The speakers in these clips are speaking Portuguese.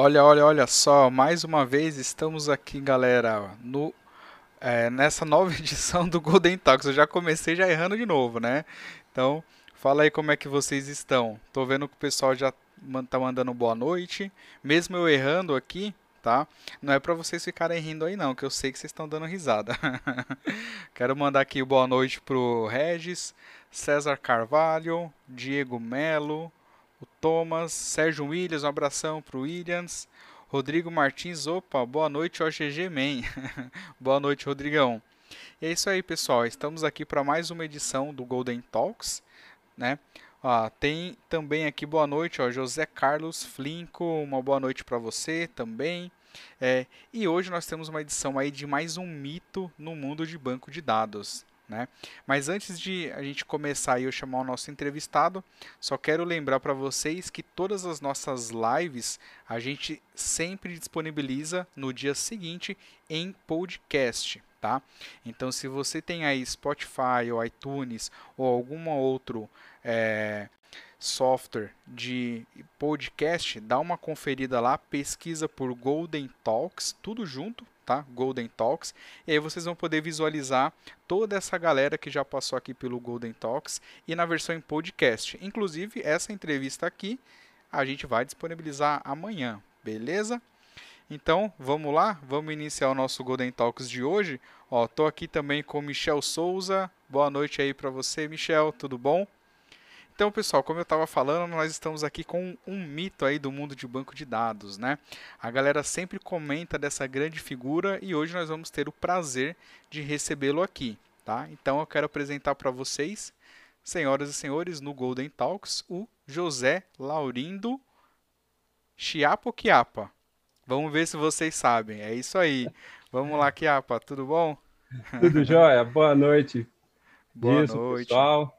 Olha, olha, olha só, mais uma vez estamos aqui, galera, no é, nessa nova edição do Golden Talks. Eu já comecei já errando de novo, né? Então, fala aí como é que vocês estão. Tô vendo que o pessoal já tá mandando boa noite, mesmo eu errando aqui, tá? Não é para vocês ficarem rindo aí não, que eu sei que vocês estão dando risada. Quero mandar aqui boa noite pro Regis, César Carvalho, Diego Melo, o Thomas, Sérgio Williams, um abração pro Williams, Rodrigo Martins, opa, boa noite, OGG Man. boa noite, Rodrigão. E é isso aí, pessoal. Estamos aqui para mais uma edição do Golden Talks, né? Tem também aqui boa noite, ó, José Carlos Flinco, uma boa noite para você também. É, e hoje nós temos uma edição aí de mais um mito no mundo de banco de dados. Né? Mas antes de a gente começar e eu chamar o nosso entrevistado, só quero lembrar para vocês que todas as nossas lives a gente sempre disponibiliza no dia seguinte em podcast, tá? Então, se você tem aí Spotify ou iTunes ou algum outro é, software de podcast, dá uma conferida lá, pesquisa por Golden Talks, tudo junto, tá? Golden Talks. E aí vocês vão poder visualizar toda essa galera que já passou aqui pelo Golden Talks e na versão em podcast. Inclusive, essa entrevista aqui a gente vai disponibilizar amanhã, beleza? Então, vamos lá, vamos iniciar o nosso Golden Talks de hoje. Ó, tô aqui também com Michel Souza. Boa noite aí para você, Michel, tudo bom? Então, pessoal, como eu estava falando, nós estamos aqui com um mito aí do mundo de banco de dados, né? A galera sempre comenta dessa grande figura e hoje nós vamos ter o prazer de recebê-lo aqui, tá? Então, eu quero apresentar para vocês, senhoras e senhores, no Golden Talks, o José Laurindo Chiapo Chiapa. Vamos ver se vocês sabem. É isso aí. Vamos lá, Chiapa, tudo bom? Tudo jóia. Boa noite. Boa isso, noite. pessoal.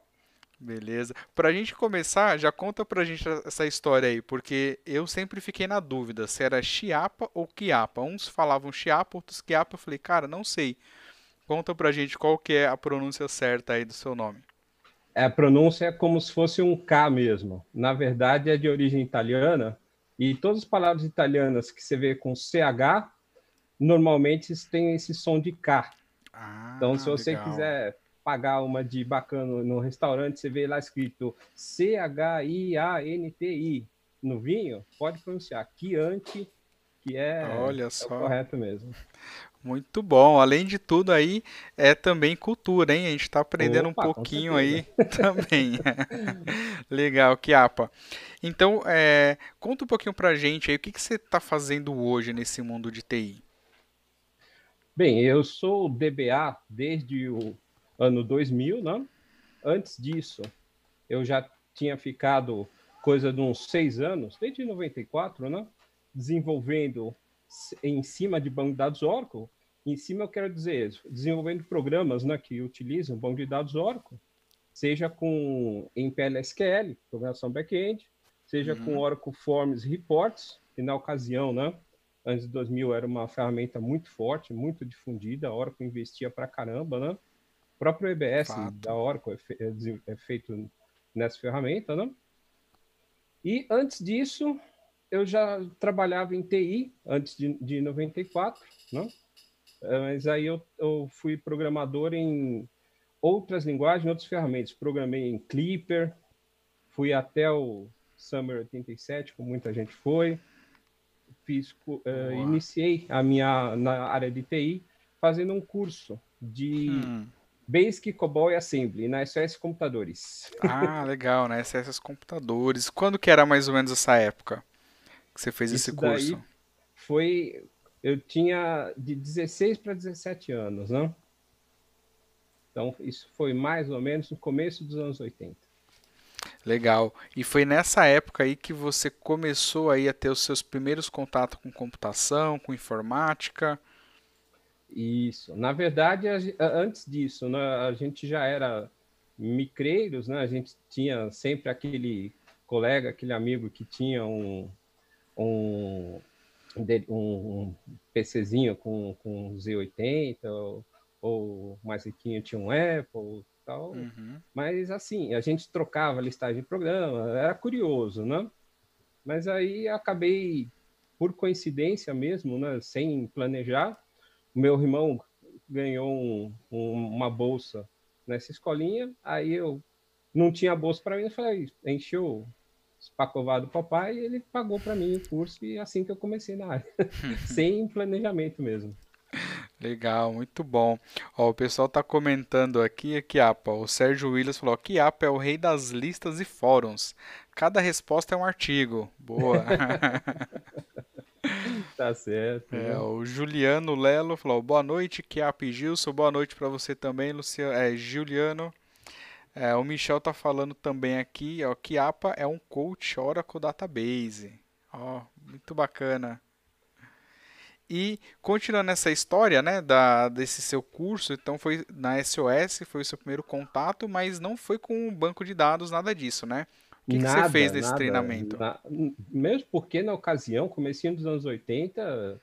Beleza. Pra gente começar, já conta pra gente essa história aí, porque eu sempre fiquei na dúvida se era Chiapa ou Quiapa. Uns falavam Chiapa, outros Quiapa. Eu falei, cara, não sei. Conta pra gente qual que é a pronúncia certa aí do seu nome. É, a pronúncia é como se fosse um K mesmo. Na verdade, é de origem italiana. E todas as palavras italianas que você vê com CH, normalmente têm esse som de K. Ah, então, se você legal. quiser pagar uma de bacana no restaurante, você vê lá escrito C-H-I-A-N-T-I no vinho, pode pronunciar Chianti, que é, Olha é só. correto mesmo. Muito bom. Além de tudo aí, é também cultura, hein? A gente está aprendendo Opa, um pouquinho aí também. Legal, Kiapa. Então, é, conta um pouquinho pra gente aí, o que, que você está fazendo hoje nesse mundo de TI? Bem, eu sou DBA desde o ano 2000, né? Antes disso, eu já tinha ficado coisa de uns seis anos, desde 94, né? Desenvolvendo em cima de banco de dados Oracle. Em cima, eu quero dizer, desenvolvendo programas né, que utilizam banco de dados Oracle, seja com em PLSQL, programação back-end, seja uhum. com Oracle Forms Reports, que na ocasião, né, antes de 2000, era uma ferramenta muito forte, muito difundida, a Oracle investia para caramba, né? O próprio EBS Fato. da Oracle é, é, é, feito nessa ferramenta, né? E antes disso, eu já trabalhava em TI, antes de, de 94, né? Mas aí eu, eu fui programador em outras linguagens, outras ferramentas. Programei em Clipper, fui até o Summer 87, como muita gente foi. Fiz, uh, iniciei a minha na área de TI fazendo um curso de hum. Basic, COBOL e Assembly na SS Computadores. Ah, legal, na SS Computadores. Quando que era mais ou menos essa época que você fez Isso esse curso? Foi, eu tinha de 16 para 17 anos, né? Então, isso foi mais ou menos no começo dos anos 80. Legal. E foi nessa época aí que você começou aí a ter os seus primeiros contatos com computação, com informática? Isso. Na verdade, antes disso, né, a gente já era micreiros, né? A gente tinha sempre aquele colega, aquele amigo que tinha um, um, um PCzinho com, com Z80, ou, ou mais riquinho tinha um Apple tal. Uhum. Mas assim, a gente trocava listagem de programa, era curioso, né? Mas aí acabei por coincidência mesmo, né, sem planejar, meu irmão ganhou um, um, uma bolsa nessa escolinha, aí eu não tinha bolsa para mim, eu falei, encheu espacovado do papai e ele pagou para mim o curso e assim que eu comecei na área, sem planejamento mesmo. Legal, muito bom. Ó, o pessoal está comentando aqui, Kiapa. O Sérgio Williams falou: Kiapa é o rei das listas e fóruns. Cada resposta é um artigo. Boa. tá certo. É, né? o Juliano Lelo falou: Boa noite, Kiapa e Gilson. Boa noite para você também, Luciano. É, Juliano. É, o Michel tá falando também aqui, ó, Kiapa é um coach Oracle Database. Ó, muito bacana. E continuando essa história, né, da, desse seu curso, então foi na SOS, foi o seu primeiro contato, mas não foi com um banco de dados, nada disso, né? O que, nada, que você fez nesse nada, treinamento? Na, mesmo porque na ocasião, comecinho dos anos 80,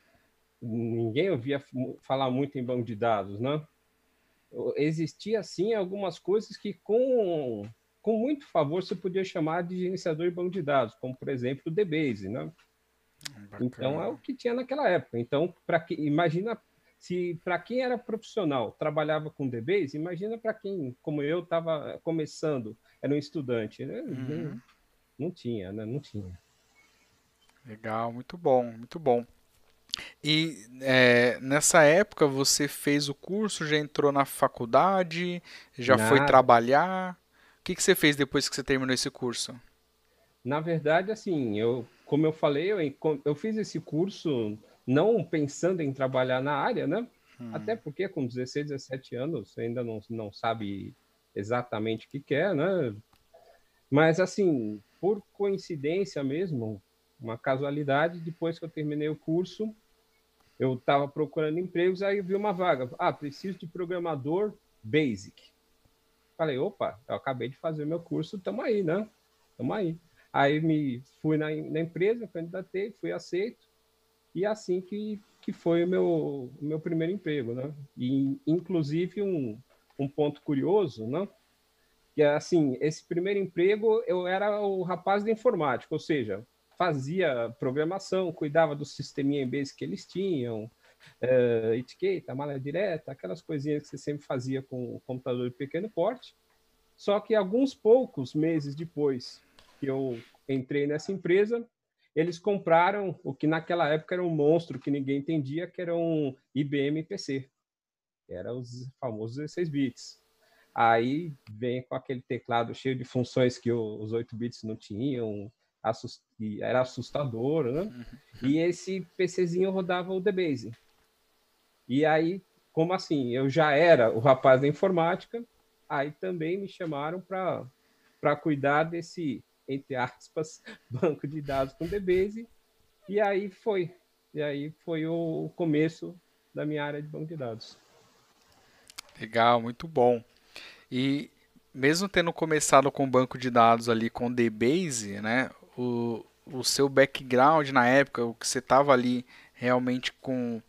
ninguém ouvia falar muito em banco de dados, né? Existia, sim, algumas coisas que com, com muito favor você podia chamar de gerenciador de banco de dados, como, por exemplo, o DBase, né? Bacana. Então é o que tinha naquela época. Então, para que imagina se para quem era profissional trabalhava com DBase, imagina para quem, como eu, estava começando, era um estudante, né? Uhum. Não, não, tinha, né? Não tinha. Legal, muito bom, muito bom. E é, nessa época você fez o curso, já entrou na faculdade, já Nada. foi trabalhar. O que, que você fez depois que você terminou esse curso? Na verdade, assim, eu como eu falei, eu, eu fiz esse curso não pensando em trabalhar na área, né? Hum. Até porque com 16, 17 anos você ainda não, não sabe exatamente o que quer, né? Mas, assim, por coincidência mesmo, uma casualidade, depois que eu terminei o curso, eu estava procurando empregos, aí vi uma vaga. Ah, preciso de programador basic. Falei, opa, eu acabei de fazer meu curso, tamo aí, né? Tamo aí. Aí me fui na, na empresa, candidatei, fui aceito, e é assim que, que foi o meu, meu primeiro emprego, né? E, inclusive, um, um ponto curioso, né? Que é assim, esse primeiro emprego eu era o rapaz da informática, ou seja, fazia programação, cuidava do sisteminha em base que eles tinham, uh, etiqueta, malha direta, aquelas coisinhas que você sempre fazia com o computador de pequeno porte. Só que alguns poucos meses depois que eu entrei nessa empresa, eles compraram o que naquela época era um monstro que ninguém entendia, que era um IBM PC. Era os famosos 16 bits. Aí vem com aquele teclado cheio de funções que os 8 bits não tinham, assust... era assustador, né? Uhum. E esse PCzinho rodava o DBase. E aí, como assim? Eu já era o rapaz da informática, aí também me chamaram para cuidar desse entre aspas, banco de dados com DBase. E aí foi. E aí foi o começo da minha área de banco de dados. Legal, muito bom. E mesmo tendo começado com banco de dados ali com DBase, né, o, o seu background na época, o que você estava ali realmente com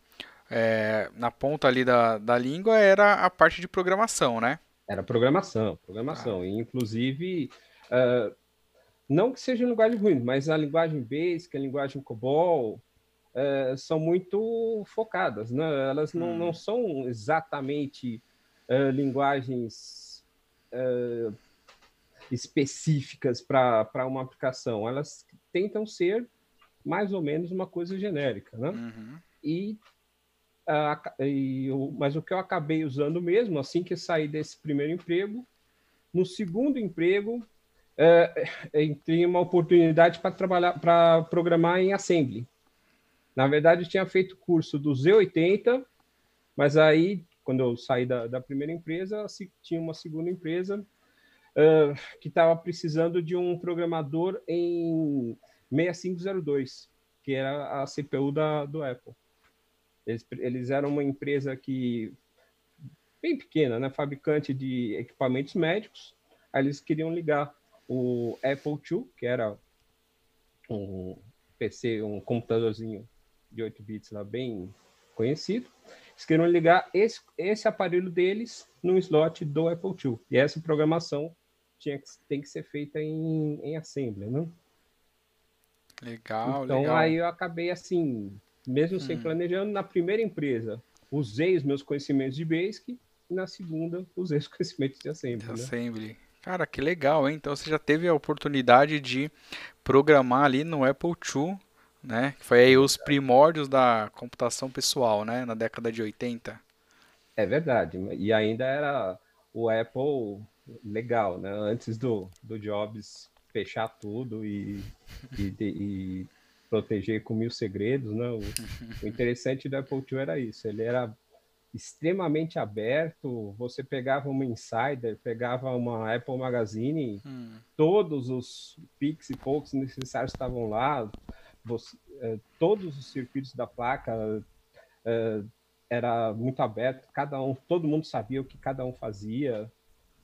é, na ponta ali da, da língua era a parte de programação, né? Era programação, programação. Ah. E, inclusive, uh, não que seja linguagem ruim, mas a linguagem Basic, a linguagem COBOL, é, são muito focadas, né? Elas não, hum. não são exatamente é, linguagens é, específicas para uma aplicação. Elas tentam ser mais ou menos uma coisa genérica, né? Uhum. E, e mas o que eu acabei usando mesmo, assim que saí desse primeiro emprego, no segundo emprego é, tem uma oportunidade para trabalhar, para programar em Assembly. Na verdade, eu tinha feito curso do Z80, mas aí, quando eu saí da, da primeira empresa, tinha uma segunda empresa uh, que estava precisando de um programador em 6502, que era a CPU da, do Apple. Eles, eles eram uma empresa que bem pequena, né? fabricante de equipamentos médicos. Aí eles queriam ligar o Apple II, que era um PC, um computadorzinho de 8 bits lá bem conhecido. Eles queriam ligar esse, esse aparelho deles no slot do Apple II. E essa programação tinha que, tem que ser feita em, em Assembly, né? Legal, então legal. aí eu acabei assim, mesmo sem Hum. planejando, na primeira empresa usei os meus conhecimentos de Basic e na segunda usei os conhecimentos de Assembly, né? Assembly. Cara, que legal, hein? Então você já teve a oportunidade de programar ali no Apple II, né? Que foi aí os primórdios da computação pessoal, né? Na década de 80. É verdade. E ainda era o Apple legal, né? Antes do, do Jobs fechar tudo e, e, e proteger com mil segredos, né? O, o interessante do Apple II era isso. Ele era extremamente aberto. Você pegava uma Insider, pegava uma Apple Magazine, Hum, todos os PIX e POCs necessários estavam lá. Você, eh, todos os circuitos da placa eh, era muito aberto. Cada um, todo mundo sabia o que cada um fazia.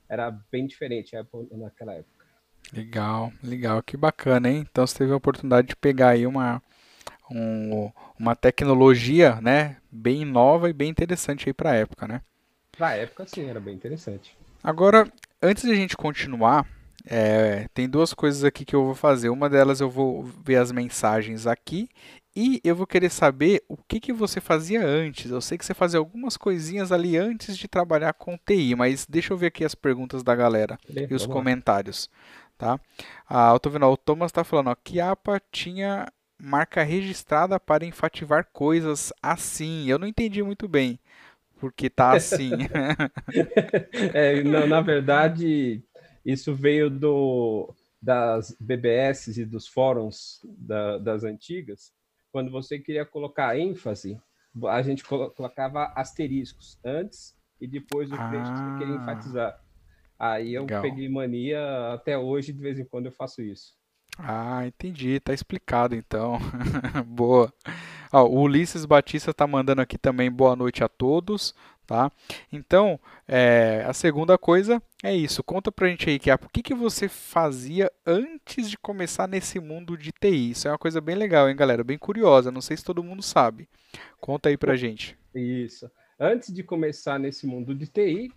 Era bem diferente naquela época. legal, legal, que bacana, hein? Então você teve a oportunidade de pegar aí uma, um- uma tecnologia, né? Bem nova e bem interessante aí para a época, né? Para a época, sim, era bem interessante. Agora, antes de a gente continuar, é, tem duas coisas aqui que eu vou fazer. Uma delas eu vou ver as mensagens aqui e eu vou querer saber o que que você fazia antes. Eu sei que você fazia algumas coisinhas ali antes de trabalhar com TI, mas deixa eu ver aqui as perguntas da galera e os Vamos lá. comentários, tá? Ah, eu tô vendo, ó, o Thomas tá falando, ó, que a APA tinha marca registrada para enfativar coisas assim. Eu não entendi muito bem porque tá assim. É, na, na verdade, isso veio do, das BBS e dos fóruns da- das antigas. Quando você queria colocar ênfase, a gente colo- colocava asteriscos antes e depois do trecho que você queria Ah. enfatizar. Aí eu Legal. peguei mania, até hoje, de vez em quando eu faço isso. Ah, entendi, tá explicado então. Boa. Ó, o Ulisses Batista tá mandando aqui também boa noite a todos, tá? Então, é, a segunda coisa é isso. Conta pra gente aí, Kiapo, o que que você fazia antes de começar nesse mundo de TI? Isso é uma coisa bem legal, hein, galera? Bem curiosa. Não sei se todo mundo sabe. Conta aí pra gente. Isso. Antes de começar nesse mundo de TI,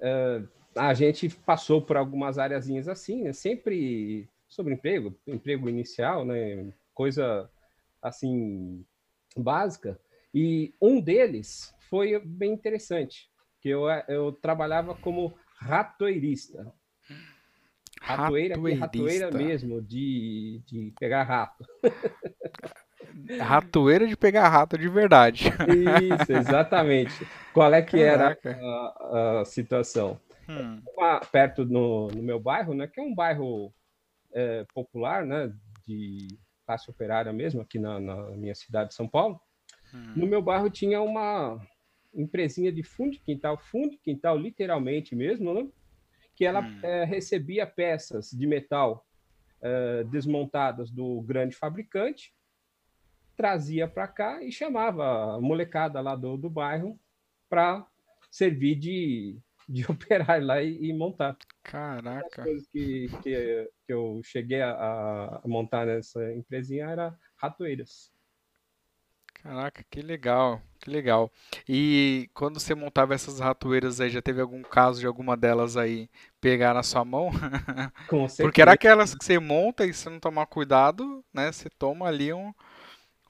eh, a gente passou por algumas areazinhas assim, né? sempre sobre emprego, emprego inicial, né? Coisa assim básica. E um deles foi bem interessante, que eu, eu trabalhava como ratoeirista. Ratoeira, é ratoeira Ratoeirista. mesmo, de, de pegar rato. Ratoeira de pegar rato de verdade. Isso, exatamente. Qual é que era Caraca. a, a situação? Hum, Uma- perto no, no meu bairro, né, que é um bairro é, popular, né, de classe operária mesmo, aqui na, na minha cidade de São Paulo. hum. No meu bairro tinha uma empresinha de fundo de quintal, fundo de quintal literalmente mesmo, né, que ela Hum. é, recebia peças de metal é, desmontadas do grande fabricante, trazia para cá e chamava a molecada lá do, do bairro para servir de, de operar lá e, e montar. As Caraca. coisas que, que, que eu cheguei a, a montar nessa empresinha era ratoeiras. Caraca, que legal, que legal. E quando você montava essas ratoeiras aí, já teve algum caso de alguma delas aí pegar na sua mão? Com Porque era certeza. aquelas que você monta e se não tomar cuidado, né, você toma ali um,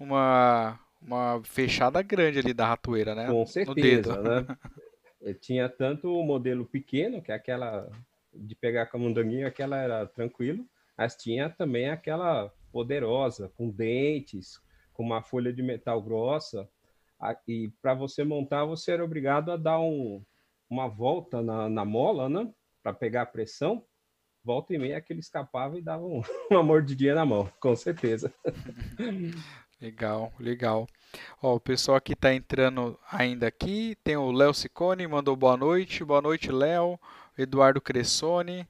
uma, uma fechada grande ali da ratoeira, né, Com no dedo. certeza, né? Eu tinha tanto o modelo pequeno, que é aquela de pegar com a mundanguinha, aquela era tranquilo, mas tinha também aquela poderosa, com dentes, com uma folha de metal grossa. E para você montar, você era obrigado a dar um, uma volta na, na mola, né? Para pegar a pressão. Volta e meia que ele escapava e dava um- uma mordidinha na mão, com certeza. Legal, legal. Ó, o pessoal aqui tá entrando ainda aqui. Tem o Léo Ciccone, mandou boa noite. Boa noite, Léo. Eduardo Cressoni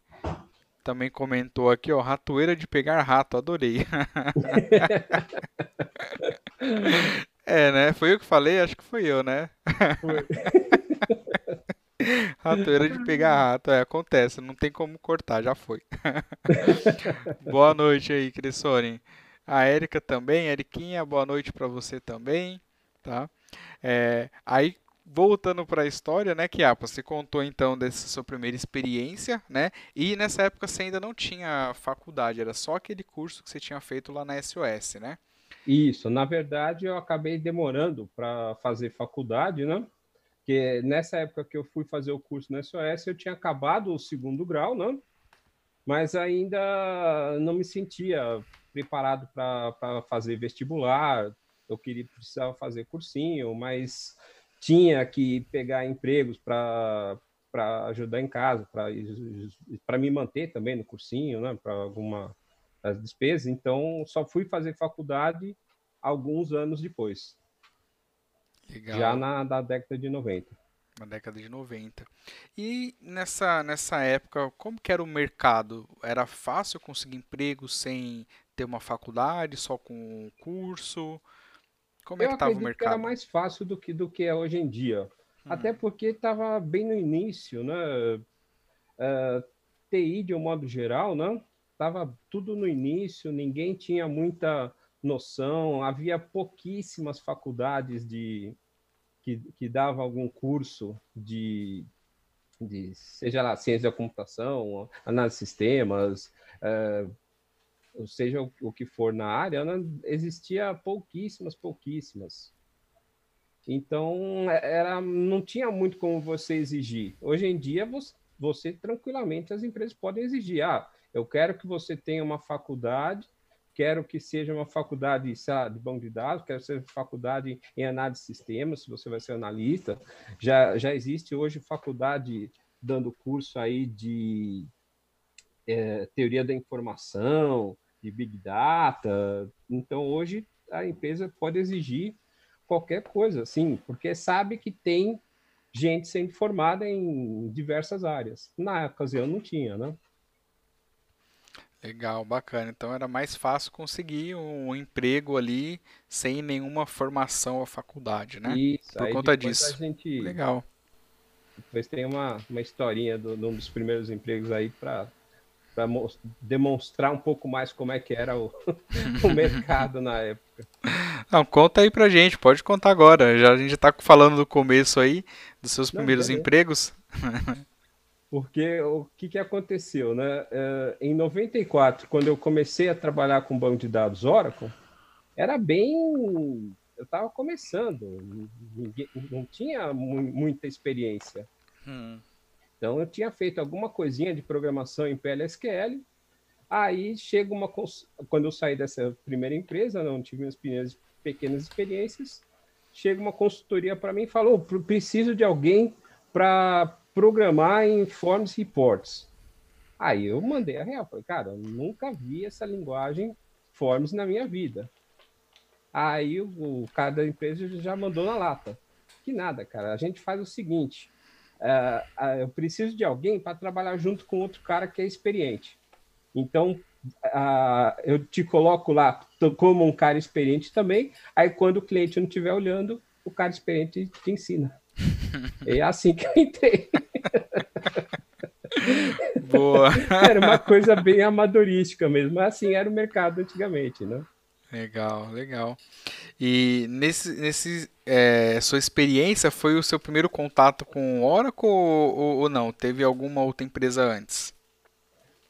também comentou aqui, ó, ratoeira de pegar rato, adorei. É, né? Foi eu que falei? Acho que foi eu, né? Ratoeira de pegar rato, é, acontece, não tem como cortar, já foi. Boa noite aí, Cressoni. A Érica também, Eriquinha, boa noite pra você também, tá? É, aí voltando para a história, né, Kiapa, você contou então dessa sua primeira experiência, né? E nessa época você ainda não tinha faculdade, era só aquele curso que você tinha feito lá na SOS, né? Isso, na verdade eu acabei demorando para fazer faculdade, né? Porque nessa época que eu fui fazer o curso na SOS, eu tinha acabado o segundo grau, né? Mas ainda não me sentia preparado para fazer vestibular, eu queria precisava fazer cursinho, mas tinha que pegar empregos para para ajudar em casa, para me manter também no cursinho, né, para alguma das despesas. Então, só fui fazer faculdade alguns anos depois. Legal. Já na da década de 90. Na década de 90. E nessa, nessa época, como que era o mercado? Era fácil conseguir emprego sem ter uma faculdade, só com um curso? Como é eu é que estava o mercado? Que era mais fácil do que, do que é hoje em dia. Hum. Até porque estava bem no início, né? Uh, é, TI, de um modo geral, né? Estava tudo no início, ninguém tinha muita noção, havia pouquíssimas faculdades de que, que davam algum curso de, de, seja lá, ciência da computação, análise de sistemas, uh, ou seja o, que for na área, existia pouquíssimas, pouquíssimas. Então, é, era, não tinha muito como você exigir. Hoje em dia, você, você tranquilamente, as empresas podem exigir. Ah, eu quero que você tenha uma faculdade, quero que seja uma faculdade de banco de dados, quero que seja faculdade em análise de sistemas, se você vai ser analista. Já, já existe hoje faculdade dando curso aí de é, teoria da informação, de Big Data. Então, hoje, a empresa pode exigir qualquer coisa, sim, porque sabe que tem gente sendo formada em diversas áreas. Na ocasião não tinha, né? Legal, bacana. Então era mais fácil conseguir um emprego ali sem nenhuma formação à faculdade, né? Isso, Por conta disso. Gente... Legal. Depois tem uma, uma historinha de um dos primeiros empregos aí para para demonstrar um pouco mais como é que era o, o mercado na época. Não, conta aí pra gente, pode contar agora. Já a gente está falando do começo aí, dos seus primeiros Não, empregos. Porque o que, que aconteceu, né? É, em 94, quando eu comecei a trabalhar com banco de dados Oracle, era bem. Eu estava começando, não tinha muita experiência. Hum. Então, eu tinha feito alguma coisinha de programação em PLSQL. Aí chega uma. Quando eu saí dessa primeira empresa, não tive minhas primeiras pequenas experiências. Chega uma consultoria para mim e falou: preciso de alguém para programar em Forms Reports. Aí eu mandei a real. Falei, cara, eu nunca vi essa linguagem Forms na minha vida. Aí o, o cara da empresa já mandou na lata. Que nada, cara. A gente faz o seguinte: uh, eu preciso de alguém para trabalhar junto com outro cara que é experiente. Então, uh, eu te coloco lá como um cara experiente também. Aí, quando o cliente não estiver olhando, o cara experiente te ensina. é assim que eu entrei. Boa. era uma coisa bem amadorística mesmo, mas assim era o mercado antigamente, né? Legal, legal. E nesse, nesse é, sua experiência foi o seu primeiro contato com Oracle ou, ou não? Teve alguma outra empresa antes?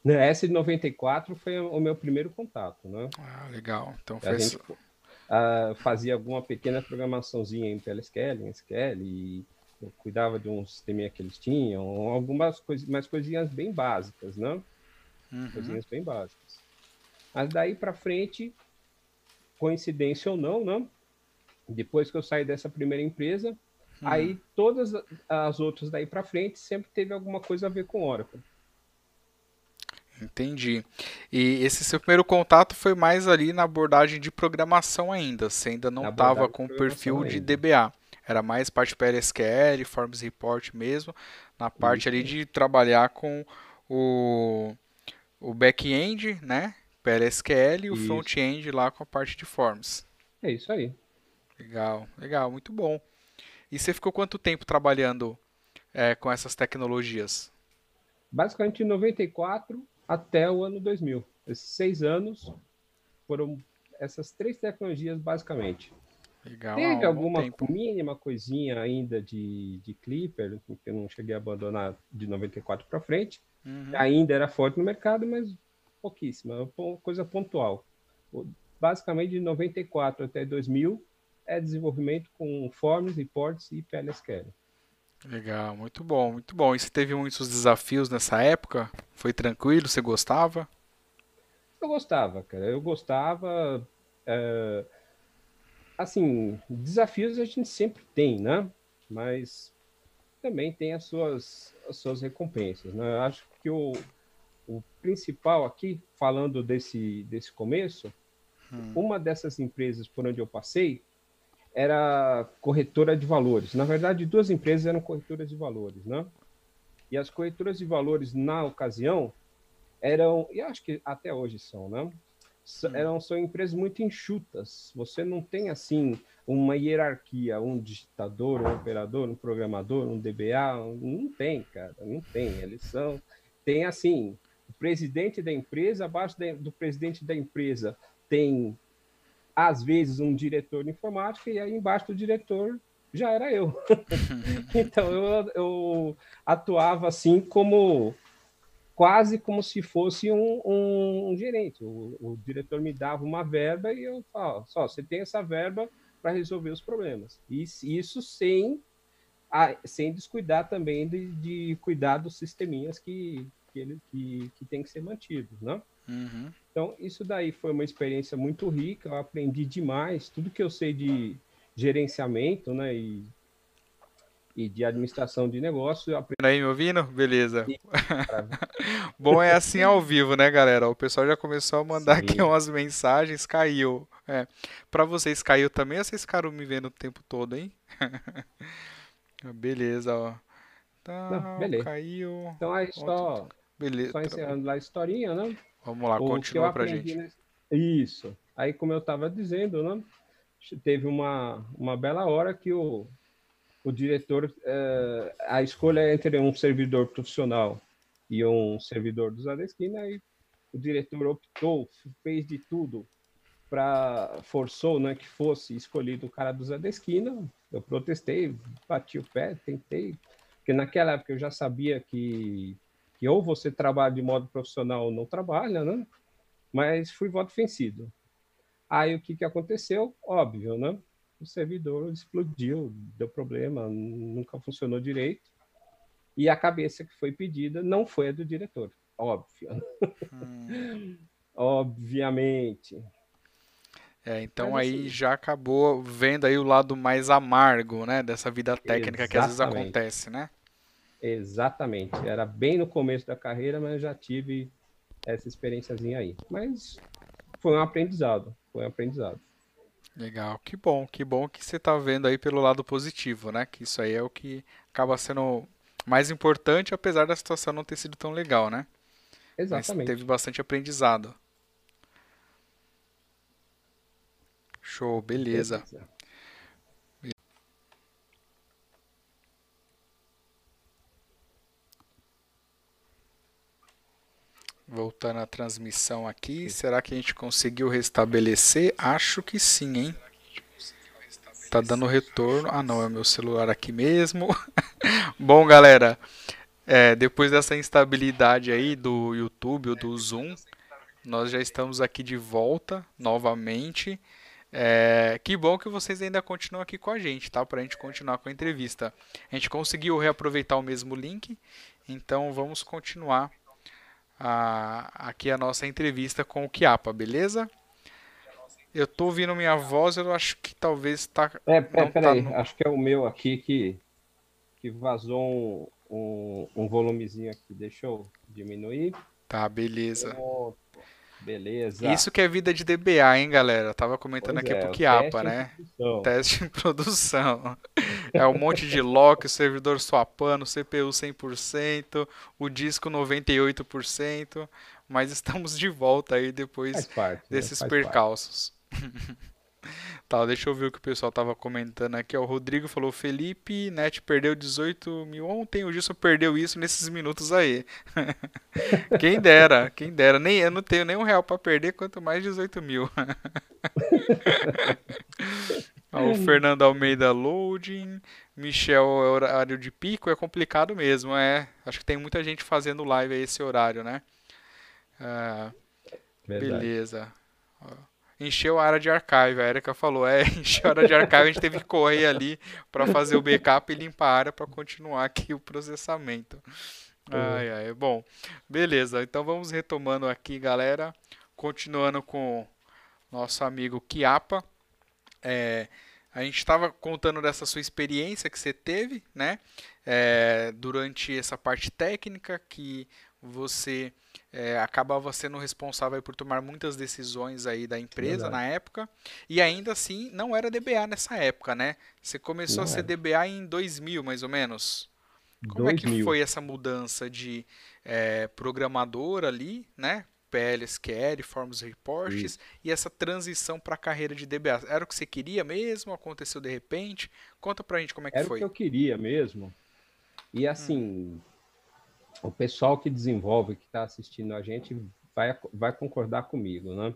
Na S94 foi o meu primeiro contato, né? Ah, legal. Então foi a gente uh, fazia alguma pequena programaçãozinha em PLSQL, em SQL, e eu cuidava de um sisteminha que eles tinham, algumas coisas, mais coisinhas bem básicas, né? Uhum. Coisinhas bem básicas. Mas daí para frente coincidência ou não, né? Depois que eu saí dessa primeira empresa, hum. aí todas as outras daí para frente sempre teve alguma coisa a ver com Oracle. Entendi. E esse seu primeiro contato foi mais ali na abordagem de programação ainda. Você ainda não estava com o perfil ainda. de DBA. Era mais parte PLSQL, Forms Report mesmo, na parte Isso. ali de trabalhar com o, o back-end, né? PLSQL e o front-end lá com a parte de forms. É isso aí. Legal, legal, muito bom. E você ficou quanto tempo trabalhando é, com essas tecnologias? Basicamente de 94 até o ano 2000. Esses seis anos foram essas três tecnologias basicamente. Legal, Teve alguma tempo. mínima coisinha ainda de, de Clipper, que eu não cheguei a abandonar de 94 para frente. Uhum. Ainda era forte no mercado, mas pouquíssima, coisa pontual. Basicamente, de 94 até 2000 é desenvolvimento com forms, reports e PLSQL. Legal, muito bom, muito bom. E você teve muitos desafios nessa época? Foi tranquilo? Você gostava? Eu gostava, cara. Eu gostava. É... Assim, desafios a gente sempre tem, né? Mas também tem as suas, as suas recompensas, né? Eu acho que o, o principal aqui, falando desse, desse começo, hum. uma dessas empresas por onde eu passei era corretora de valores. Na verdade, duas empresas eram corretoras de valores, né? E as corretoras de valores, na ocasião, eram, e acho que até hoje são, né? Hum. Eram, são empresas muito enxutas. Você não tem, assim, uma hierarquia, um digitador, um operador, um programador, um DBA. Não tem, cara, não tem. Eles são. Tem, assim, presidente da empresa, abaixo do presidente da empresa tem, às vezes, um diretor de informática, e aí embaixo do diretor já era eu. então eu, eu, atuava assim como quase como se fosse um, um, um gerente. O, o, diretor me dava uma verba e eu falava, só, você tem essa verba para resolver os problemas. E isso sem, sem descuidar também de, de cuidar dos sisteminhas que, que, ele, que, que tem que ser mantidos, né? Uhum. Então, isso daí foi uma experiência muito rica, eu aprendi demais, tudo que eu sei de gerenciamento, né, e, e de administração de negócio. Eu aprendi... Aí, me ouvindo? Beleza. Bom, é assim ao vivo, né, galera? O pessoal já começou a mandar Sim. aqui umas mensagens, caiu. É. Pra vocês caiu também ou vocês ficaram me vendo o tempo todo, hein? beleza, ó. Tá, Não, beleza. Caiu. Então aí só, beleza. só encerrando lá a historinha, né? Vamos lá, o continua pra gente. Nesse... Isso. Aí, como eu estava dizendo, né? Teve uma, uma bela hora que o, o diretor, é, a escolha é entre um servidor profissional e um servidor dos Adesquina, aí o diretor optou, fez de tudo para forçou, né, que fosse escolhido o cara do Zé da Esquina. Eu protestei, bati o pé, tentei, porque naquela época eu já sabia que que ou você trabalha de modo profissional ou não trabalha, né? Mas fui voto vencido. Aí o que que aconteceu? Óbvio, né? O servidor explodiu, deu problema, nunca funcionou direito. E a cabeça que foi pedida não foi a do diretor, óbvio. Hum. Obviamente. É, então Mas, aí assim, já acabou vendo aí o lado mais amargo, né, dessa vida técnica exatamente. que às vezes acontece, né? Exatamente. Era bem no começo da carreira, mas já tive essa experiênciazinha aí. Mas foi um aprendizado, foi um aprendizado. Legal, que bom, que bom que você está vendo aí pelo lado positivo, né? Que isso aí é o que acaba sendo mais importante, apesar da situação não ter sido tão legal, né? Exatamente. Mas teve bastante aprendizado. Show, beleza. beleza. Voltando à transmissão aqui, será que a gente conseguiu restabelecer? Acho que sim, hein? Tá dando retorno. Ah, não, é meu celular aqui mesmo. Bom, galera, é, depois dessa instabilidade aí do YouTube ou do Zoom, nós já estamos aqui de volta novamente. É, que bom que vocês ainda continuam aqui com a gente, tá? Para a gente continuar com a entrevista. A gente conseguiu reaproveitar o mesmo link, então vamos continuar a, aqui a nossa entrevista com o Kiapa, beleza? Eu tô ouvindo minha voz, eu acho que talvez tá. É, peraí, tá no... acho que é o meu aqui que, que vazou um, um, um volumezinho aqui. Deixa eu diminuir. Tá, beleza. Pronto. Beleza. Isso que é vida de DBA, hein, galera? Eu tava comentando pois aqui é, pro Kiapa, né? Teste em produção. é um monte de lock, o servidor swapando, CPU 100%, o disco 98%, mas estamos de volta aí depois parte, né? desses né? percalços. Tá, deixa eu ver o que o pessoal tava comentando aqui. Ó, o Rodrigo falou: Felipe, Net perdeu 18 mil ontem, o Gilson perdeu isso nesses minutos aí. quem dera, quem dera. Nem, eu não tenho nem um real para perder, quanto mais 18 mil. O Fernando Almeida loading, Michel é horário de pico, é complicado mesmo, é. Acho que tem muita gente fazendo live a esse horário, né? Ah, beleza. Encheu a área de archive, a Erika falou, é, encheu a área de archive, a gente teve que correr ali para fazer o backup e limpar a área para continuar aqui o processamento. Ai, ai, bom, beleza, então vamos retomando aqui, galera, continuando com nosso amigo Kiapa. É, a gente estava contando dessa sua experiência que você teve, né? É, durante essa parte técnica, que você é, acabava sendo responsável por tomar muitas decisões aí da empresa Verdade. na época. E ainda assim, não era DBA nessa época, né? Você começou não a ser era. DBA em 2000, mais ou menos. Como 2000. é que foi essa mudança de é, programador ali, né? PLSQL, Forms Reports e essa transição para a carreira de DBA. Era o que você queria mesmo? Aconteceu de repente? Conta pra gente como é que Era foi. Era o que eu queria mesmo. E assim, hum. O pessoal que desenvolve, que está assistindo a gente, vai, vai concordar comigo, né?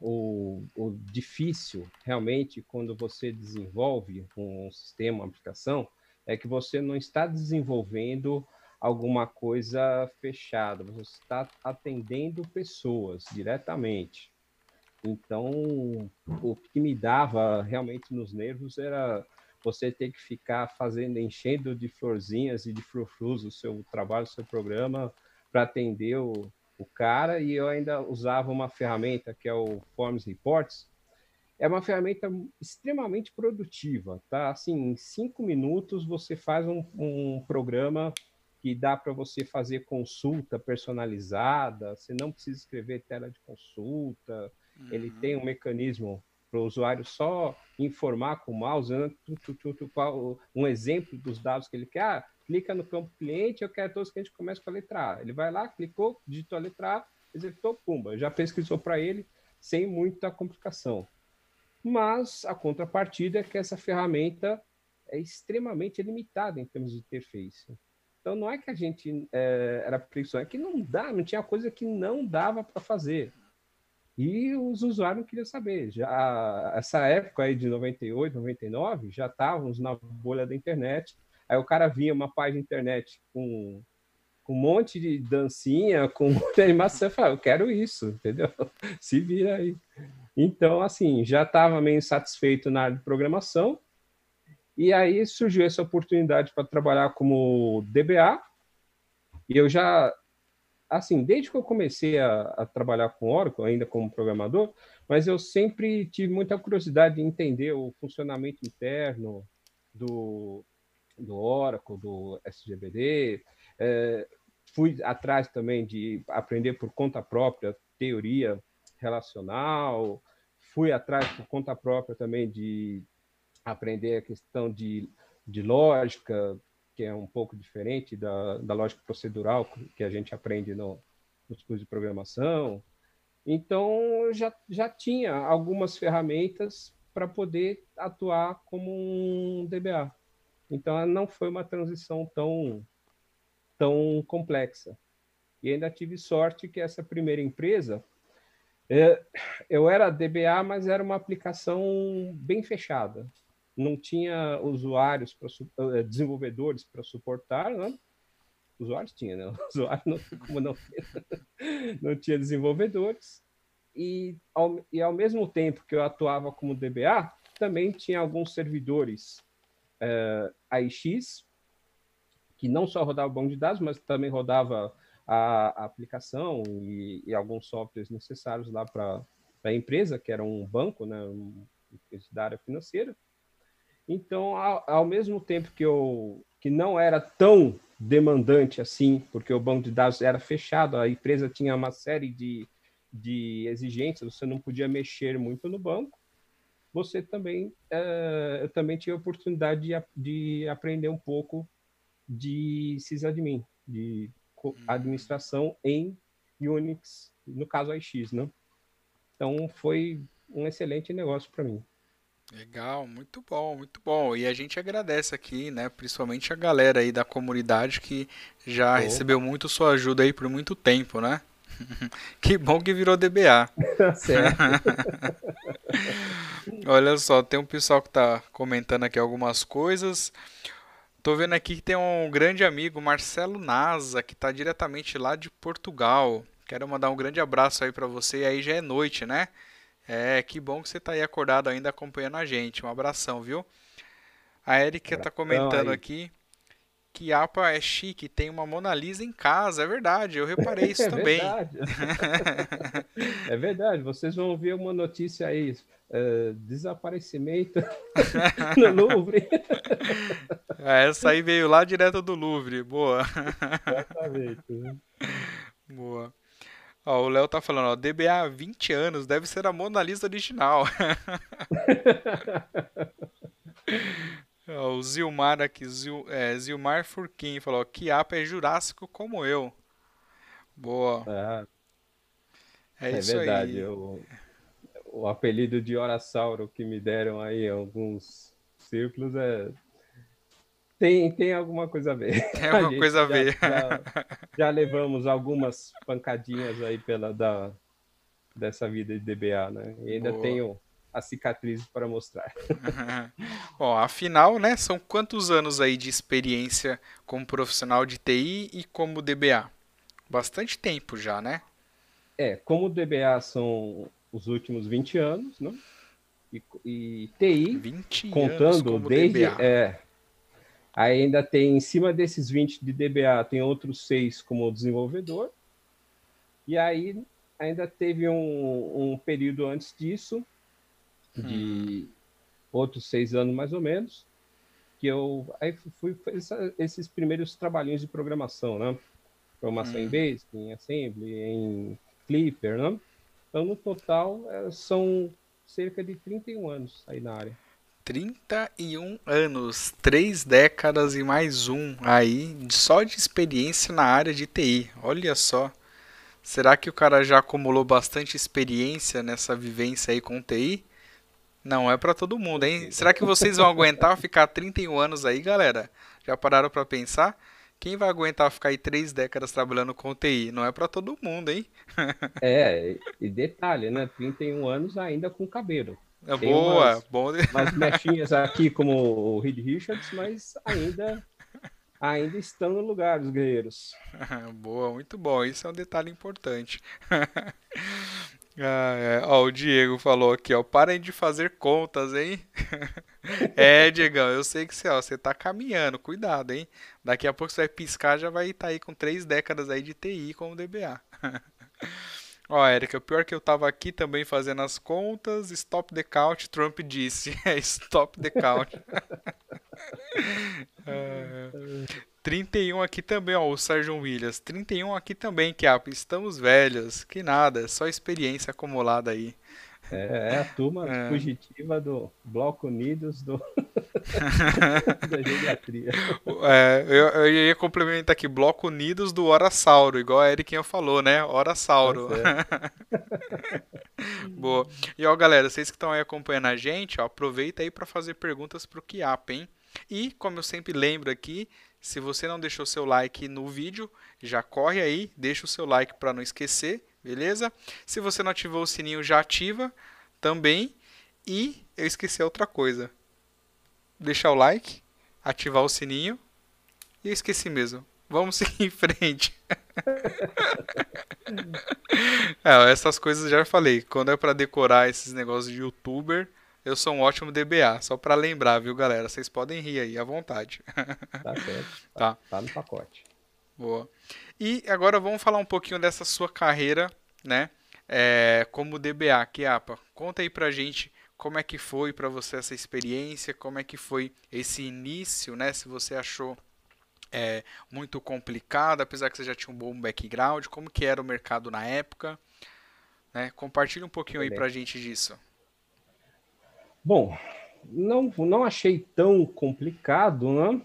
O, o difícil, realmente, quando você desenvolve um sistema, uma aplicação, é que você não está desenvolvendo alguma coisa fechada, você está atendendo pessoas diretamente. Então, o que me dava realmente nos nervos era você ter que ficar fazendo, enchendo de florzinhas e de frufrus o seu trabalho, o seu programa, para atender o, o cara. E eu ainda usava uma ferramenta que é o Forms Reports. É uma ferramenta extremamente produtiva, tá? Assim, em cinco minutos você faz um, um programa que dá para você fazer consulta personalizada, você não precisa escrever tela de consulta, uhum. ele tem um mecanismo para o usuário só informar com o mouse, né? um exemplo dos dados que ele quer, ah, clica no campo cliente, eu quero todos que a gente comece com a letra A. Ele vai lá, clicou, digitou a letra A, executou, pumba, já pesquisou para ele sem muita complicação. Mas a contrapartida é que essa ferramenta é extremamente limitada em termos de interface. Então não é que a gente é, era preguiçoso, é que não dá, não tinha coisa que não dava para fazer. E os usuários queriam saber. Já essa época aí de 98, 99, já estávamos na bolha da internet. Aí o cara vinha uma página de internet com, com um monte de dancinha, com muita animação, eu falava, eu quero isso, entendeu? Se vira aí. Então, assim, já estava meio insatisfeito na área de programação, e aí surgiu essa oportunidade para trabalhar como DBA. E eu já, assim, desde que eu comecei a, a, trabalhar com Oracle, ainda como programador, mas eu sempre tive muita curiosidade de entender o funcionamento interno do, do Oracle, do SGBD. É, fui atrás também de aprender por conta própria teoria relacional. Fui atrás por conta própria também de aprender a questão de, de lógica, que é um pouco diferente da, da lógica procedural que a gente aprende no, nos cursos de programação. Então, eu já, já tinha algumas ferramentas para poder atuar como um DBA. Então, não foi uma transição tão, tão complexa. E ainda tive sorte que essa primeira empresa, é, eu era DBA, mas era uma aplicação bem fechada não tinha usuários, pra, eh, desenvolvedores para suportar, né? Usuários tinha, né? Não, como não, não tinha desenvolvedores. E ao, e ao mesmo tempo que eu atuava como DBA, também tinha alguns servidores uh, eh, AIX, que não só rodava o banco de dados, mas também rodava a, a aplicação e, e, alguns softwares necessários lá para a empresa, que era um banco, né, da área financeira. Então, ao, ao, mesmo tempo que eu que não era tão demandante assim, porque o banco de dados era fechado, a empresa tinha uma série de, de exigências, você não podia mexer muito no banco. Você também, uh, eu também tive a oportunidade de, de aprender um pouco de sysadmin, de hum. administração em Unix, no caso AIX, né? Então foi um excelente negócio para mim. Legal, muito bom, muito bom. E a gente agradece aqui, né, principalmente a galera aí da comunidade que já Opa. recebeu muito sua ajuda aí por muito tempo, né? que bom que virou DBA. certo. Olha só, tem um pessoal que tá comentando aqui algumas coisas. Tô vendo aqui que tem um grande amigo, Marcelo Naza, que tá diretamente lá de Portugal. Quero mandar um grande abraço aí para você. Aí já é noite, né? É, que bom que você tá aí acordado ainda acompanhando a gente. Um abração, viu? A Erika tá comentando aqui que APA é chique, tem uma Mona Lisa em casa. É verdade, eu reparei isso é também. Verdade. é verdade, vocês vão ver uma notícia aí. Uh, desaparecimento no Louvre. É, essa aí veio lá direto do Louvre. Boa. Exatamente. Boa. Ó, o Léo tá falando, ó, DBA 20 anos, deve ser a Mona Lisa original. ó, o Zilmar aqui, Zil, é, Zilmar Furquim falou, que apa é jurássico como eu. Boa. Ah, é, é isso verdade. aí. Eu, o apelido de Orasauro que me deram aí alguns círculos é tem, tem alguma coisa a ver. Tem alguma coisa a já, ver. Já, já, levamos algumas pancadinhas aí pela da, dessa vida de DBA, né? E ainda Boa. tenho as cicatrizes para mostrar. Bom, afinal, né, são quantos anos aí de experiência como profissional de TI e como DBA? Bastante tempo já, né? É, como DBA são os últimos 20 anos, né? E, e TI, contando desde. DBA. É, ainda tem, em cima desses 20 de DBA, tem outros seis como desenvolvedor. E aí ainda teve um, um período antes disso, de hum. outros seis anos mais ou menos, que eu aí fui essa, esses primeiros trabalhinhos de programação, né? Programação hum. em Basic, em Assembly, em Clipper, né? Então, no total, é, são cerca de 31 anos aí na área. 31 anos, três décadas e mais um aí, só de experiência na área de TI. Olha só. Será que o cara já acumulou bastante experiência nessa vivência aí com TI? Não é para todo mundo, hein? Será que vocês vão aguentar ficar 31 anos aí, galera? Já pararam para pensar? Quem vai aguentar ficar aí três décadas trabalhando com TI? Não é para todo mundo, hein? é, e detalhe, né? 31 anos ainda com cabelo. É boa, umas, bom. Umas mechinhas aqui como o Reed Richards, mas ainda ainda estão no lugar dos guerreiros. boa, muito bom. Isso é um detalhe importante. Ah, é. Ó, o Diego falou aqui, ó, parem de fazer contas, hein? é, Diegão, eu sei que você, ó, você tá caminhando, cuidado, hein? Daqui a pouco você vai piscar, já vai estar tá aí com três décadas aí de TI como DBA. Ó, Érica, o pior é que eu tava aqui também fazendo as contas, stop the count, Trump disse. É, stop the count. é, 31 aqui também, ó, o Sérgio Williams. 31 aqui também, que estamos velhos. Que nada, só experiência acumulada aí. É, é a turma é. fugitiva do Bloco Unidos do... da geriatria. É, eu, eu, ia complementar aqui, Bloco Unidos do Orasauro, igual a Eriquinha falou, né? Orasauro. Tá Boa. E ó, galera, vocês que estão aí acompanhando a gente, ó, aproveita aí para fazer perguntas pro Kiap, hein? E, como eu sempre lembro aqui, se você não deixou seu like no vídeo, já corre aí, deixa o seu like para não esquecer, beleza? Se você não ativou o sininho, já ativa também. E eu esqueci outra coisa. Deixar o like, ativar o sininho. E eu esqueci mesmo. Vamos seguir em frente. é, essas coisas já falei. Quando é para decorar esses negócios de youtuber, eu sou um ótimo DBA, só para lembrar, viu, galera? Vocês podem rir aí à vontade. Tá certo. Tá, tá no pacote. Boa. E agora vamos falar um pouquinho dessa sua carreira, né? É, como DBA, Kiapa. Conta aí pra gente como é que foi para você essa experiência, como é que foi esse início, né? Se você achou é, muito complicado, apesar que você já tinha um bom background, como que era o mercado na época, né? Compartilhe um pouquinho aí pra gente disso. Bom, não, não achei tão complicado, né?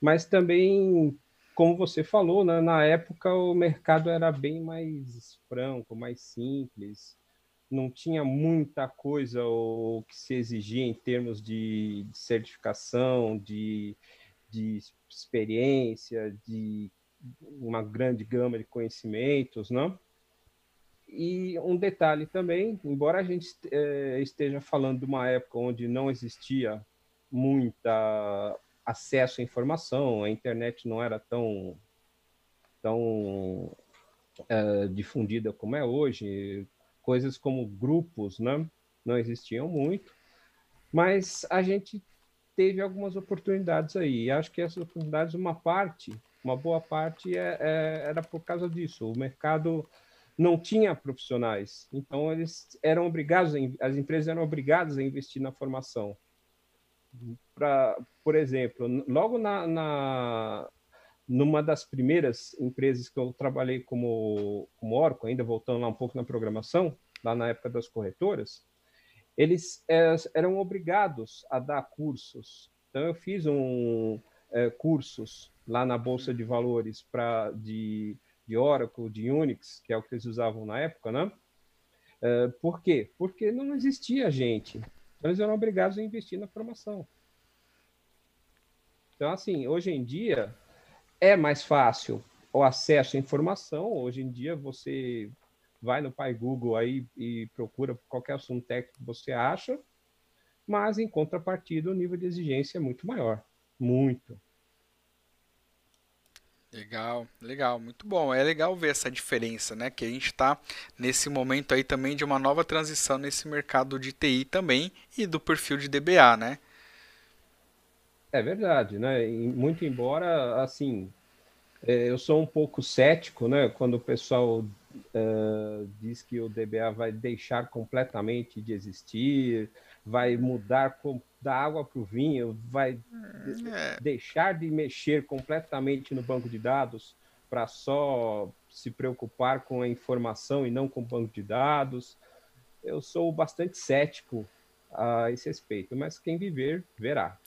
mas também, como você falou, né? na época o mercado era bem mais franco, mais simples, não tinha muita coisa o que se exigia em termos de, de certificação, de, de experiência, de uma grande gama de conhecimentos, não? E um detalhe também, embora a gente é, esteja falando de uma época onde não existia muita acesso à informação, a internet não era tão tão é, difundida como é hoje, coisas como grupos, né, não existiam muito, mas a gente teve algumas oportunidades aí. E acho que essas oportunidades, uma parte, uma boa parte, é, é, era por causa disso. O mercado não tinha profissionais, então eles eram obrigados, as empresas eram obrigadas a investir na formação. Por exemplo, logo na, na numa das primeiras empresas que eu trabalhei como, como Oracle, ainda voltando lá um pouco na programação, lá na época das corretoras, eles é, eram obrigados a dar cursos. Então, eu fiz um é, cursos lá na Bolsa de Valores para de de Oracle, de Unix, que é o que eles usavam na época, né? Uh, por quê? Porque não existia gente. Então, eles eram obrigados a investir na formação. Então, assim, hoje em dia é mais fácil o acesso à informação. Hoje em dia você vai no pai Google aí e procura qualquer assunto técnico que você acha, mas em contrapartida o nível de exigência é muito maior, muito. Legal, legal, muito bom. É legal ver essa diferença, né? Que a gente está nesse momento aí também de uma nova transição nesse mercado de TI também e do perfil de DBA, né? É verdade, né? muito embora, assim, é, eu sou um pouco cético, né? Quando o pessoal uh, diz que o DBA vai deixar completamente de existir, vai mudar com, da água para o vinho, vai é. deixar de mexer completamente no banco de dados para só se preocupar com a informação e não com o banco de dados. Eu sou bastante cético a esse respeito, mas quem viver, verá.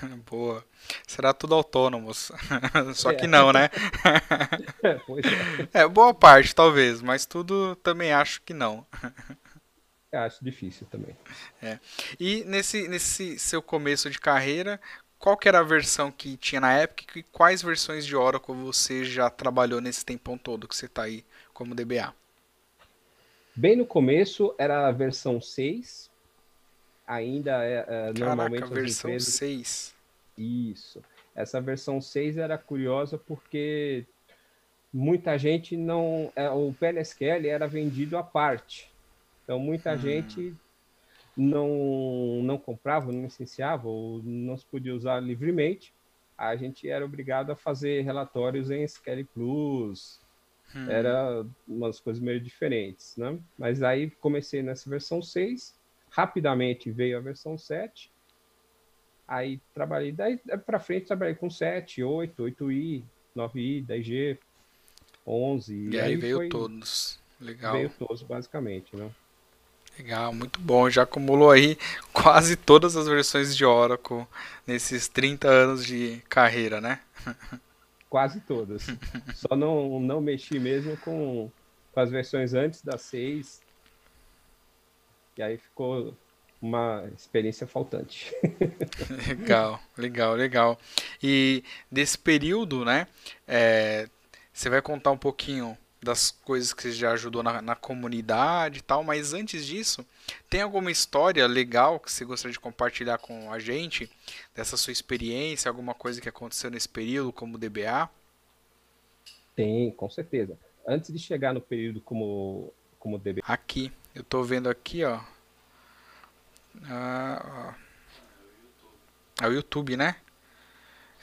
Boa. Será tudo autônomos. Só que é. não, né? pois é. é, boa parte, talvez, mas tudo também acho que não. Acho difícil também. É. E nesse, nesse seu começo de carreira, qual que era a versão que tinha na época e quais versões de Oracle você já trabalhou nesse tempão todo que você está aí como DBA? Bem no começo era a versão 6, ainda é, é normalmente Caraca, versão empresas... 6. Isso. Essa versão 6 era curiosa porque muita gente não. É, o PLSQL era vendido à parte. Então, muita hum. gente não, não comprava, não licenciava ou não se podia usar livremente. A gente era obrigado a fazer relatórios em SQL Plus. Hum. Era umas coisas meio diferentes, né? Mas aí comecei nessa versão 6, rapidamente veio a versão 7. Aí trabalhei, daí para frente trabalhei com 7, 8, 8i, 9i, 10G, 11. E, e aí, aí veio foi, todos. Legal. Veio todos, basicamente, né? Legal, muito bom. Já acumulou aí quase todas as versões de Oracle nesses 30 anos de carreira, né? Quase todas. Só não, não mexi mesmo com, com as versões antes da 6. E aí ficou uma experiência faltante. legal, legal, legal. E desse período, né? É, você vai contar um pouquinho das coisas que você já ajudou na, na, comunidade e tal, mas antes disso, tem alguma história legal que você gostaria de compartilhar com a gente, dessa sua experiência, alguma coisa que aconteceu nesse período como DBA? Tem, com certeza. Antes de chegar no período como, como DBA. Aqui, eu estou vendo aqui, ó. Ah, ó. É o YouTube, né?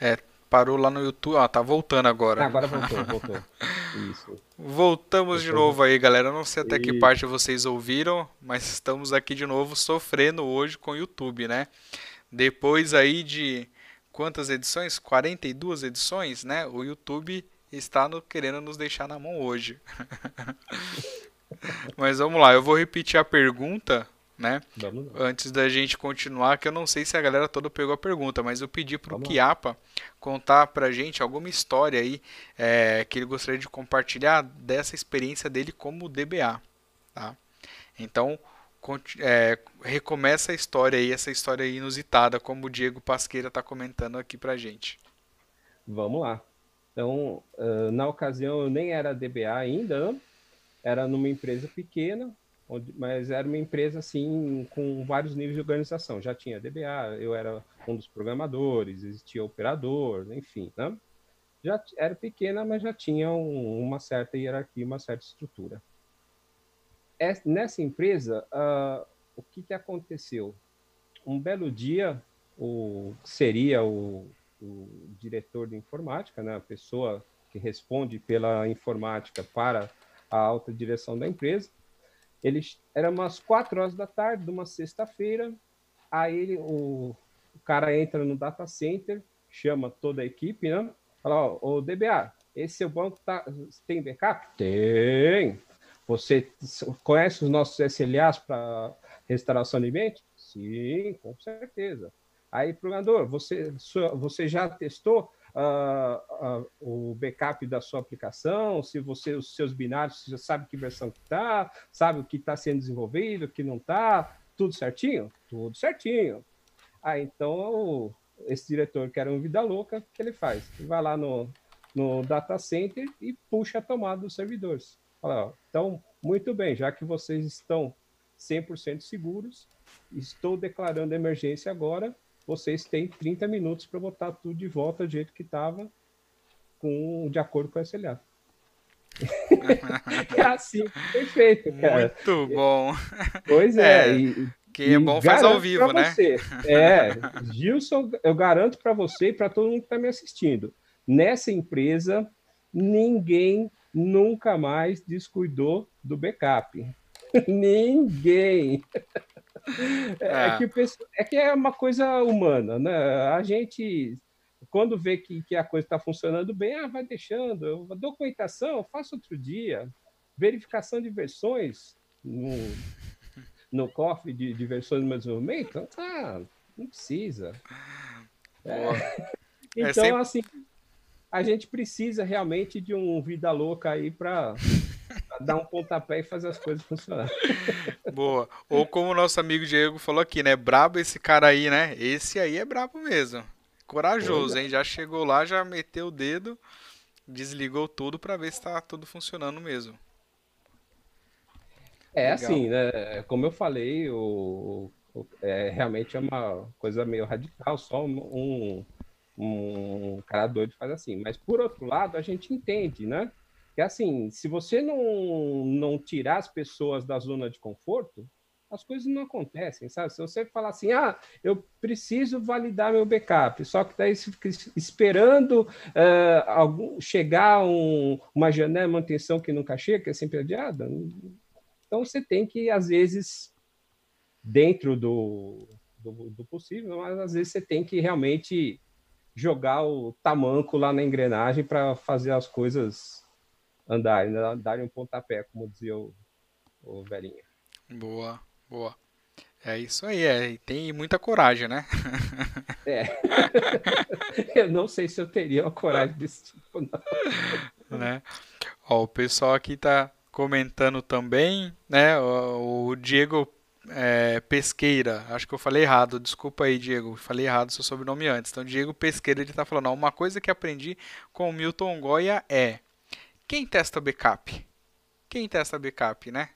É, parou lá no YouTube. Ah, tá voltando agora. Ah, agora voltou, voltou. Isso. Voltamos de novo aí, galera. Não sei até que parte vocês ouviram, mas estamos aqui de novo sofrendo hoje com o YouTube, né? Depois aí de quantas edições? 42 edições, né? O YouTube está no, querendo nos deixar na mão hoje. mas vamos lá, eu vou repetir a pergunta né? Antes da gente continuar, que eu não sei se a galera toda pegou a pergunta, mas eu pedi para o Kiapa contar para gente alguma história aí é, que ele gostaria de compartilhar dessa experiência dele como DBA, tá? Então, é, recomeça a história aí, essa história inusitada, como o Diego Pasqueira está comentando aqui para gente. Vamos lá. Então, na ocasião eu nem era DBA ainda, era numa empresa pequena, onde, mas era uma empresa assim com vários níveis de organização. Já tinha DBA, eu era um dos programadores, existia operador, enfim, né? Já era pequena, mas já tinha um, uma certa hierarquia, uma certa estrutura. Nessa empresa, uh, o que, que aconteceu? Um belo dia, o seria o, o diretor de informática, né, a pessoa que responde pela informática para a alta direção da empresa, ele era umas quatro horas da tarde de uma sexta-feira. Aí ele, o, o, cara entra no data center, chama toda a equipe, né? Fala, ô DBA, esse seu banco tá, tem backup? Tem. Você conhece os nossos SLAs para restauração de ambiente? Sim, com certeza. Aí, programador, você, você já testou uh, uh, o backup da sua aplicação, se você, os seus binários, você já sabe que versão que está, sabe o que está sendo desenvolvido, o que não está, tudo certinho? Tudo certinho. Ah, então esse diretor que era um vida louca, o que ele faz? Ele vai lá no, no data center e puxa a tomada dos servidores. Fala, ó, então, muito bem, já que vocês estão 100% seguros, estou declarando emergência agora, vocês têm 30 minutos para botar tudo de volta do jeito que estava, com, de acordo com o SLA. é assim, perfeito, cara. Muito bom. Pois é. é e, quem é bom faz ao vivo, né? Você, é, Gilson, eu garanto para você e para todo mundo que está me assistindo. Nessa empresa, ninguém nunca mais descuidou do backup. ninguém. É, é, que, é que é uma coisa humana, né? A gente, quando vê que, que a coisa está funcionando bem, ah, vai deixando. Documentação, faça outro dia. Verificação de versões no, no cofre de, de versões de desenvolvimento, ah, não precisa. É. Então, é sempre... assim, a gente precisa realmente de um vida louca aí para dar um pontapé e fazer as coisas funcionarem. Boa. Ou como o nosso amigo Diego falou aqui, né? Brabo esse cara aí, né? Esse aí é brabo mesmo. Corajoso, hein? Já chegou lá, já meteu o dedo, desligou tudo para ver se tá tudo funcionando mesmo. É Legal. assim, né? Como eu falei, o, o, é, realmente é uma coisa meio radical, só um, um cara doido faz assim. Mas por outro lado, a gente entende, né? Que assim, se você não, não tirar as pessoas da zona de conforto, as coisas não acontecem, sabe? Se você falar assim, ah, eu preciso validar meu backup, só que daí fica esperando uh, algum, chegar um, uma janela de manutenção que nunca chega, que é sempre adiada. Então você tem que, às vezes, dentro do, do, do possível, mas às vezes você tem que realmente jogar o tamanco lá na engrenagem para fazer as coisas andar, né? darem um pontapé, como dizia o, o velhinho. Boa, boa. É isso aí, é. E tem muita coragem, né? É. eu não sei se eu teria uma coragem desse tipo, não. Né? Ó, o pessoal aqui tá comentando também, né? O, o Diego é, Pesqueira, acho que eu falei errado, desculpa aí, Diego, falei errado seu sobrenome antes. Então, Diego Pesqueira, ele tá falando, ó, uma coisa que aprendi com o Milton Goya é quem testa backup? Quem testa backup, né?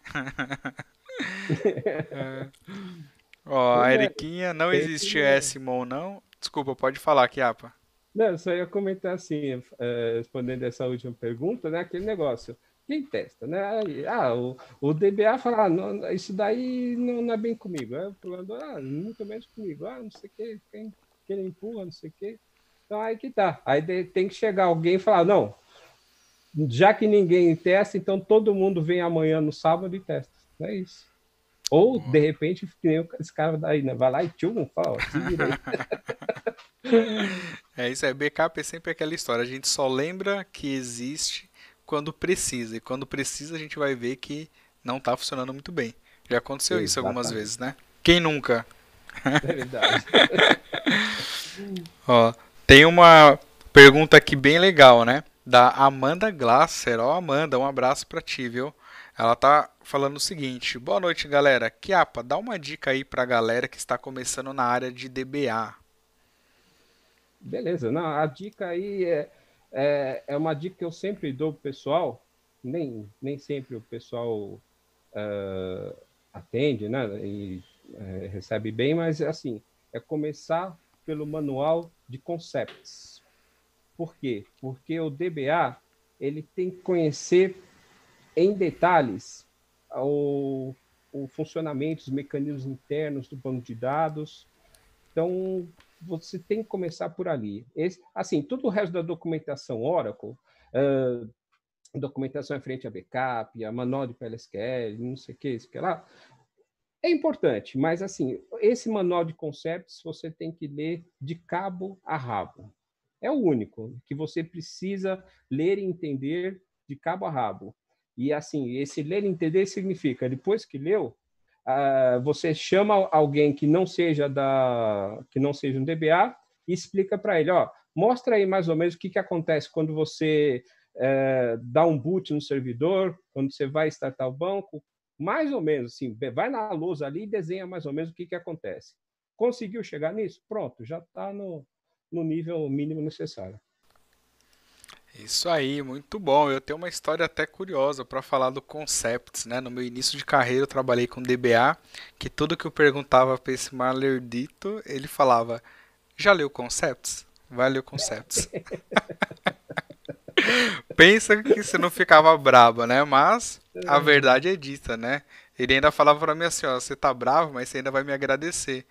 é. Ó, a Eriquinha, não existe SMON, não. Desculpa, pode falar, Kiapa. Não, só ia comentar assim, é, respondendo essa última pergunta, né? Aquele negócio. Quem testa, né? Ah, o, o DBA fala, ah, não, isso daí não, não, é bem comigo. É o programador, ah, muito menos comigo. Ah, não sei o que, quem, quem empurra, não sei o que. Então aí que tá. Aí tem que chegar alguém e falar, não, já que ninguém testa, então todo mundo vem amanhã no sábado e testa. É isso. Ou, de repente, esse cara daí, né? Vai lá e tchum, fala, É isso, é backup é sempre aquela história. A gente só lembra que existe quando precisa. E quando precisa, a gente vai ver que não está funcionando muito bem. Já aconteceu isso algumas vezes, né? Quem nunca? É verdade. Ó, tem uma pergunta aqui bem legal, né? Da Amanda Glasser. Ó, Amanda, um abraço para ti, viu? Ela tá falando o seguinte: Boa noite, galera. Kiapa, dá uma dica aí pra galera que está começando na área de DBA. Beleza, não, a dica aí é, é, é uma dica que eu sempre dou pro pessoal, nem, nem sempre o pessoal uh, atende, né? E uh, recebe bem, mas assim, é começar pelo manual de concepts. Por quê? Porque o DBA ele tem que conhecer em detalhes o, o funcionamento, os mecanismos internos do banco de dados. Então, você tem que começar por ali. Esse, assim, todo o resto da documentação Oracle, uh, documentação em frente a backup, a manual de PLSQL, não sei o que, isso que lá, é importante, mas assim, esse manual de conceitos você tem que ler de cabo a rabo. É o único que você precisa ler e entender de cabo a rabo. E assim, esse ler e entender significa, depois que leu, uh, você chama alguém que não seja da que não seja um DBA e explica para ele, ó, mostra aí mais ou menos o que, que acontece quando você é, dá um boot no servidor, quando você vai startar o banco, mais ou menos assim, vai na lousa ali e desenha mais ou menos o que, que acontece. Conseguiu chegar nisso? Pronto, já está no, no nível mínimo necessário. Isso aí, muito bom. Eu tenho uma história até curiosa para falar do Concepts, né? No meu início de carreira eu trabalhei com DBA, que tudo que eu perguntava para esse malerdito, ele falava: "Já leu Concepts? Vai ler Concepts". Pensa que você não ficava brabo, né? Mas a verdade é dita, né? Ele ainda falava para mim assim, ó, você tá bravo, mas você ainda vai me agradecer.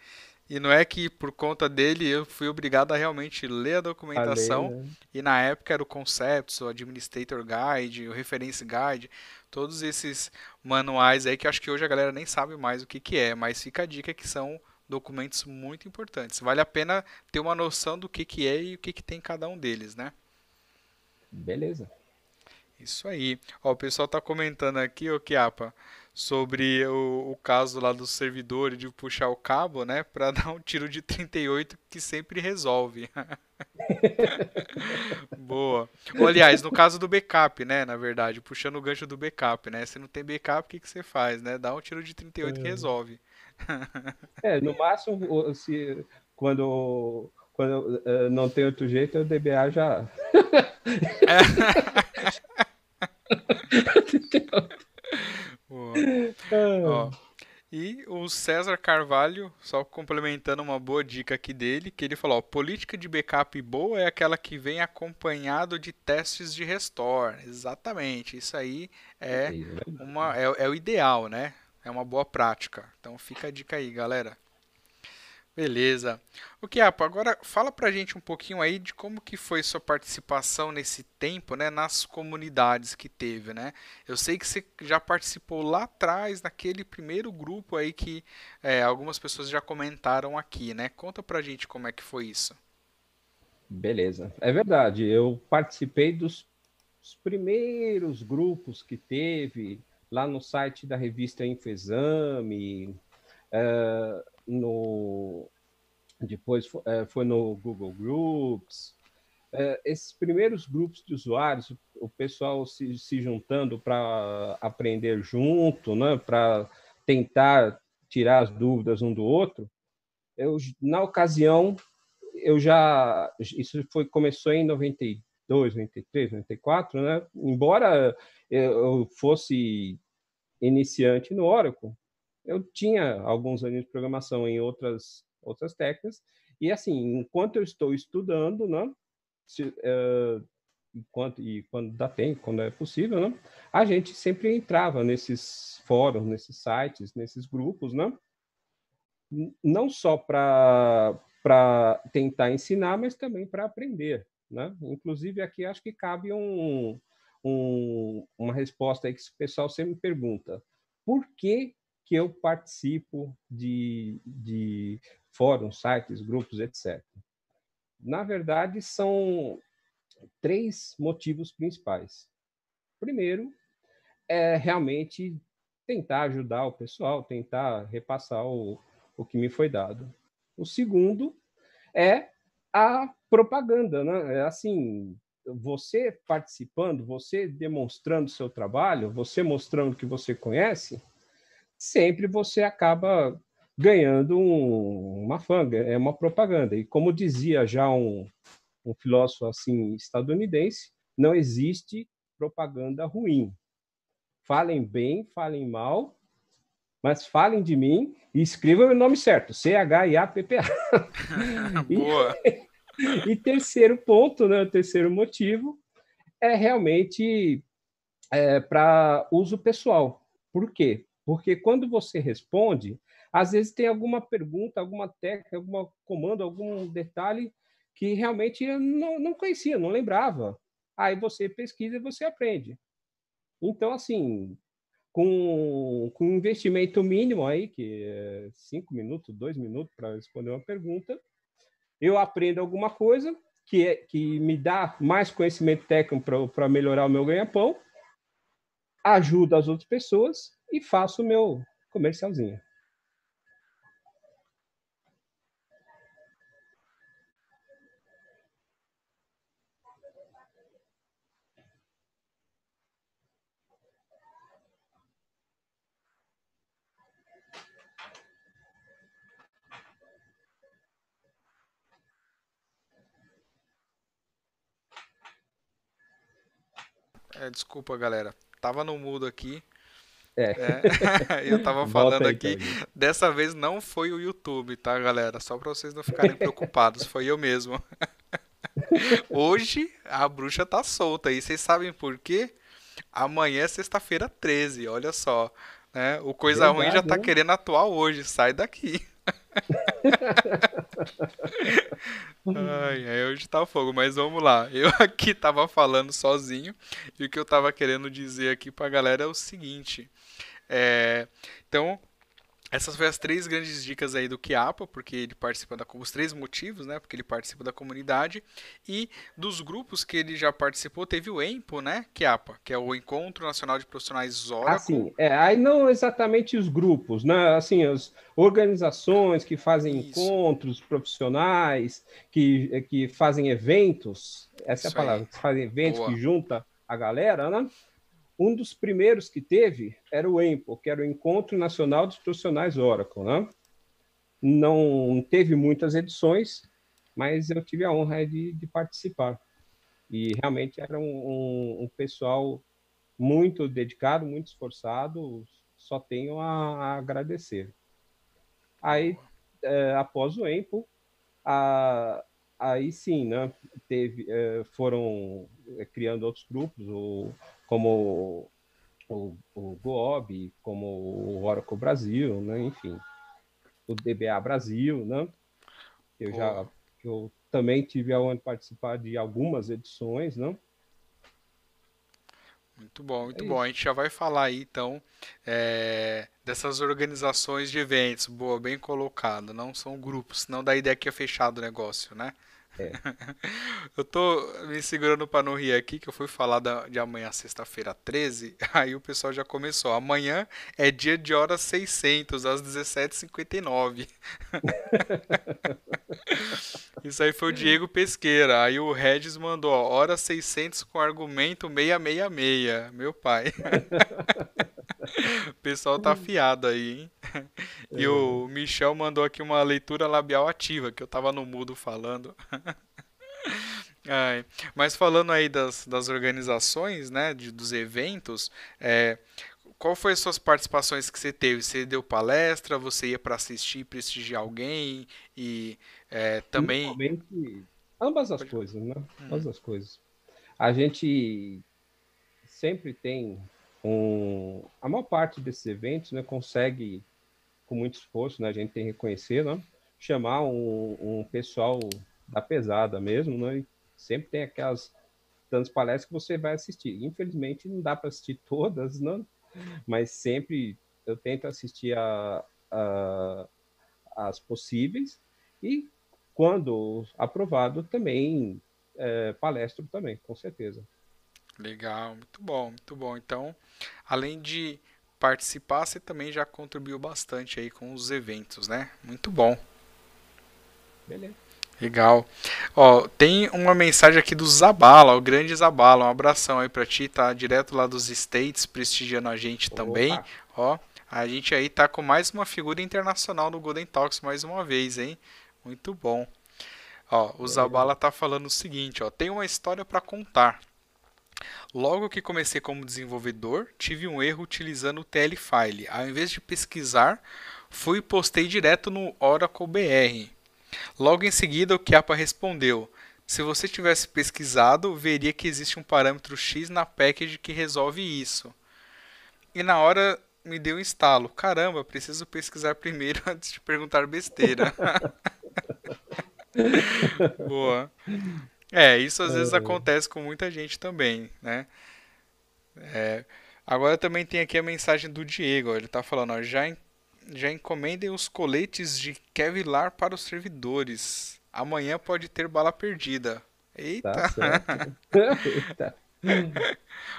E não é que por conta dele eu fui obrigado a realmente ler a documentação. A ler, né? E na época era o Concepts, o Administrator Guide, o Reference Guide, todos esses manuais aí que acho que hoje a galera nem sabe mais o que, que é, mas fica a dica que são documentos muito importantes. Vale a pena ter uma noção do que, que é e o que, que tem cada um deles, né? Beleza. Isso aí. Ó, o pessoal tá comentando aqui, o Kiapa, sobre o, o caso lá do servidor de puxar o cabo, né, para dar um tiro de 38 que sempre resolve. Boa. Ou, aliás, no caso do backup, né, na verdade, puxando o gancho do backup, né? Se não tem backup, o que, que você faz, né? Dá um tiro de 38 é. que resolve. é, no máximo, se, quando quando uh, não tem outro jeito, o DBA já. Ó, e o César Carvalho, só complementando uma boa dica aqui dele, que ele falou: ó, política de backup boa é aquela que vem acompanhado de testes de restore. Exatamente, isso aí é, uma, é, é o ideal, né? É uma boa prática. Então fica a dica aí, galera. Beleza. O Kiapo, agora fala pra gente um pouquinho aí de como que foi sua participação nesse tempo, né, nas comunidades que teve, né? Eu sei que você já participou lá atrás, naquele primeiro grupo aí que é, algumas pessoas já comentaram aqui, né? Conta pra gente como é que foi isso. Beleza. É verdade, eu participei dos primeiros grupos que teve lá no site da revista Infexame, uh, no depois foi, é, foi no Google Groups. É, esses primeiros grupos de usuários, o pessoal se, se juntando para aprender junto, né, para tentar tirar as dúvidas um do outro. Eu, na ocasião, eu já isso foi começou em 92, 93, 94, né? Embora eu fosse iniciante no Oracle, eu tinha alguns anos de programação em outras outras técnicas. E assim enquanto eu estou estudando né se, uh, enquanto e quando dá tempo quando é possível né a gente sempre entrava nesses fóruns nesses sites nesses grupos né não só para tentar ensinar mas também para aprender né. Inclusive aqui acho que cabe um, um uma resposta aí que o pessoal sempre me pergunta. Por que que eu participo de, de fóruns, sites, grupos, etc. Na verdade, são três motivos principais. Primeiro, é realmente tentar ajudar o pessoal, tentar repassar o, o que me foi dado. O segundo é a propaganda, né? É assim, você participando, você demonstrando seu trabalho, você mostrando que você conhece, sempre você acaba ganhando um, uma fã, é uma propaganda. E como dizia já um, um filósofo assim estadunidense, não existe propaganda ruim. Falem bem, falem mal, mas falem de mim e escrevam o nome certo, C-H-I-A-P-P-A. Boa! E, e terceiro ponto, né, terceiro motivo, é realmente é, para uso pessoal. Por quê? Porque quando você responde, às vezes tem alguma pergunta, alguma técnica, algum comando, algum detalhe que realmente eu não, não conhecia, não lembrava. Aí você pesquisa e você aprende. Então, assim, com, com um investimento mínimo aí, que é cinco minutos, dois minutos para responder uma pergunta, eu aprendo alguma coisa que, é, que me dá mais conhecimento técnico para melhorar o meu ganha-pão, ajudo as outras pessoas e faço o meu comercialzinho. É, desculpa, galera. Tava no mudo aqui. É. É, eu tava falando aí, aqui. então, Dessa vez não foi o YouTube, tá, galera? Só pra vocês não ficarem preocupados. Foi eu mesmo. Hoje a bruxa tá solta. E vocês sabem por quê? Amanhã é sexta-feira 13, olha só. Né? O Coisa Ruim já Verdade, tá hein? querendo atuar hoje. Sai daqui. Ai, ai, hoje tá fogo, mas vamos lá. Eu aqui tava falando sozinho e o que eu tava querendo dizer aqui pra galera é o seguinte. É, então, essas foram as três grandes dicas aí do Kiapa, porque ele participa da, os três motivos, né? Porque ele participa da comunidade e dos grupos que ele já participou, teve o EMPO, né? Kiapa, que é o Encontro Nacional de Profissionais Oracle. Assim, é, aí não exatamente os grupos, né? Assim, as organizações que fazem Isso. encontros profissionais, que, que fazem eventos, essa é a Isso aí. palavra, que fazem eventos Boa. que junta a galera, né? Um dos primeiros que teve era o EMPO, que era o Encontro Nacional dos Profissionais Oracle, né? Não teve muitas edições, mas eu tive a honra de, de participar. E realmente era um, um- um pessoal muito dedicado, muito esforçado, só tenho a, a agradecer. Aí, eh, após o EMPO, a- aí sim, né, teve, eh, foram eh, criando outros grupos, o, como o, o GOB, como o Oracle Brasil, né, enfim, o DBA Brasil, né, eu já eu também tive a honra de participar de algumas edições, né, Muito bom, muito É bom. A gente já vai falar aí, então, é, dessas organizações de eventos. Boa, bem colocado. Não são grupos, senão dá ideia que é fechado o negócio, né? É. Eu tô me segurando para não rir aqui, que eu fui falar da- de amanhã, sexta-feira 13, aí o pessoal já começou. Amanhã é dia de hora 600, às 17h59. Isso aí foi o Diego Pesqueira. Aí o Regis mandou, ó, hora 600 com argumento 666. Meu pai. O pessoal tá afiado aí, hein? E o Michel mandou aqui uma leitura labial ativa, que eu tava no mudo falando. Ai, mas falando aí das, das organizações, né, de- dos eventos, é, qual foi as suas participações que você teve? Você deu palestra, você ia para assistir, prestigiar alguém e é, também... Ambas as Pode- coisas, né? Hum. Ambas as coisas. A gente sempre tem um... A maior parte desses eventos, né, consegue, com muito esforço, né, a gente tem que reconhecer, né, chamar um, um pessoal da pesada mesmo, né, e sempre tem aquelas tantas palestras que você vai assistir. Infelizmente, não dá para assistir todas, né? Mas sempre eu tento assistir a, a- as possíveis e quando aprovado também é, palestro também, com certeza. Legal, muito bom, muito bom. Então, além de participar, você também já contribuiu bastante aí com os eventos, né? Muito bom. Beleza. Legal. Ó, tem uma mensagem aqui do Zabala, o grande Zabala. Um abração aí pra ti, tá direto lá dos States, prestigiando a gente também. Opa. Ó, a gente aí tá com mais uma figura internacional no Golden Talks mais uma vez, hein? Muito bom. Ó, o Zabala tá falando o seguinte, ó, tem uma história pra contar. Logo que comecei como desenvolvedor, tive um erro utilizando o TLFile. Ao invés de pesquisar, fui e postei direto no Oracle BR. Logo em seguida, o Chiapa respondeu: Se você tivesse pesquisado, veria que existe um parâmetro X na package que resolve isso. E na hora me deu um instalo. Caramba, preciso pesquisar primeiro antes de perguntar besteira. Boa. É, isso às vezes acontece com muita gente também, né? É, agora também tem aqui a mensagem do Diego. Ele está falando, ó, já, já encomendem os coletes de Kevlar para os servidores. Amanhã pode ter bala perdida. Eita! Tá Eita.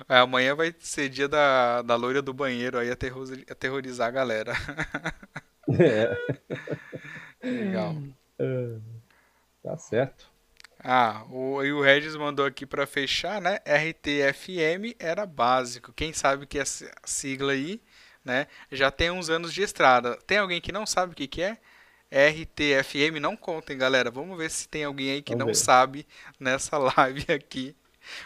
É, amanhã vai ser dia da, da loira do banheiro aí aterrorizar a galera. É. Legal. Uh, tá certo. Ah, o, e o Regis mandou aqui para fechar, né? RTFM era básico. Quem sabe que é a sigla aí, né? Já tem uns anos de estrada. Tem alguém que não sabe o que, que é? RTFM não contem, galera. Vamos ver se tem alguém aí que Vamos não ver. sabe nessa live aqui.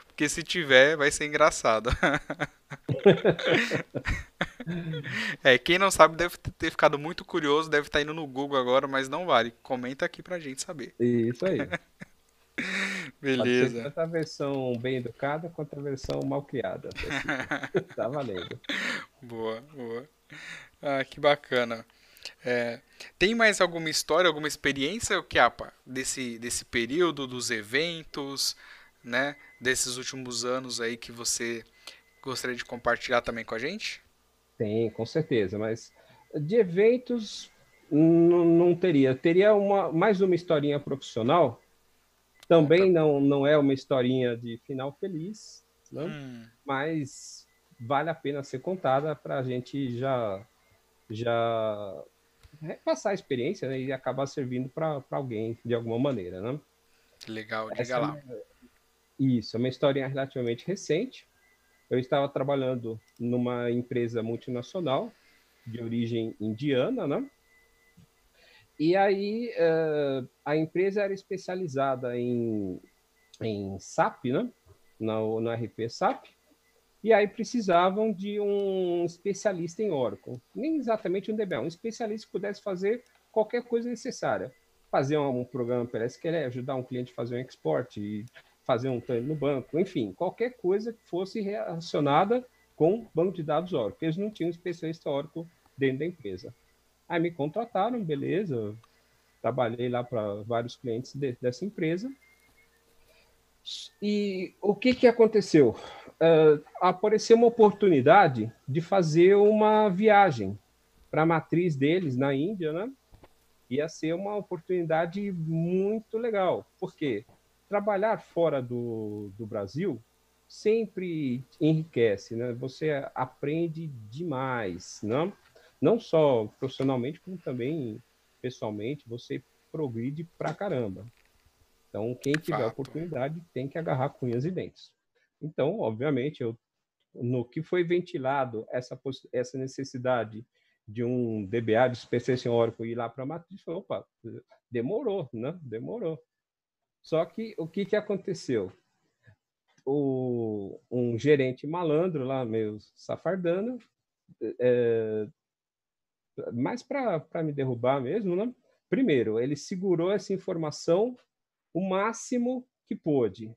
Porque se tiver, vai ser engraçado. é, quem não sabe deve ter ficado muito curioso, deve estar indo no Google agora, mas não vale. Comenta aqui pra gente saber. Isso aí. Beleza. Tanto a versão bem educada quanto a versão mal criada. tá valendo. Boa, boa. Ah, que bacana. É, tem mais alguma história, alguma experiência, Kiapa, desse, desse período, dos eventos, né? Desses últimos anos aí que você gostaria de compartilhar também com a gente? Tem, com certeza, mas de eventos não teria. Teria uma, mais uma historinha profissional também não, não é uma historinha de final feliz, né? hum. mas vale a pena ser contada para a gente já, já passar a experiência né? e acabar servindo para alguém de alguma maneira. Né? Legal, diga Essa lá. É, isso, é uma historinha relativamente recente. Eu estava trabalhando numa empresa multinacional de origem indiana, né? E aí uh, a empresa era especializada em, em SAP, né? No, no RP SAP. E aí precisavam de um especialista em Oracle. Nem exatamente um DBA, um especialista que pudesse fazer qualquer coisa necessária. Fazer um, um programa pela SQL, ajudar um cliente a fazer um export, fazer um treino no banco, enfim, qualquer coisa que fosse relacionada com banco de dados Oracle. Eles não tinham especialista Oracle dentro da empresa. Aí me contrataram, beleza. Trabalhei lá para vários clientes de, dessa empresa. E o que, que aconteceu? Uh, apareceu uma oportunidade de fazer uma viagem para a matriz deles na Índia, né? Ia ser uma oportunidade muito legal. Por quê? Trabalhar fora do, do Brasil sempre enriquece, né? Você aprende demais, não? Não só profissionalmente, como também pessoalmente, você progride pra caramba. Então, quem tiver Fato. oportunidade tem que agarrar com unhas e dentes. Então, obviamente, eu, no que foi ventilado essa, essa necessidade de um DBA de especialista em Oracle ir lá para a matriz, falou, opa, demorou, né? Demorou. Só que o que, que aconteceu? O, um gerente malandro lá, meio safardano, é, mais para me derrubar mesmo, né? Primeiro, ele segurou essa informação o máximo que pôde.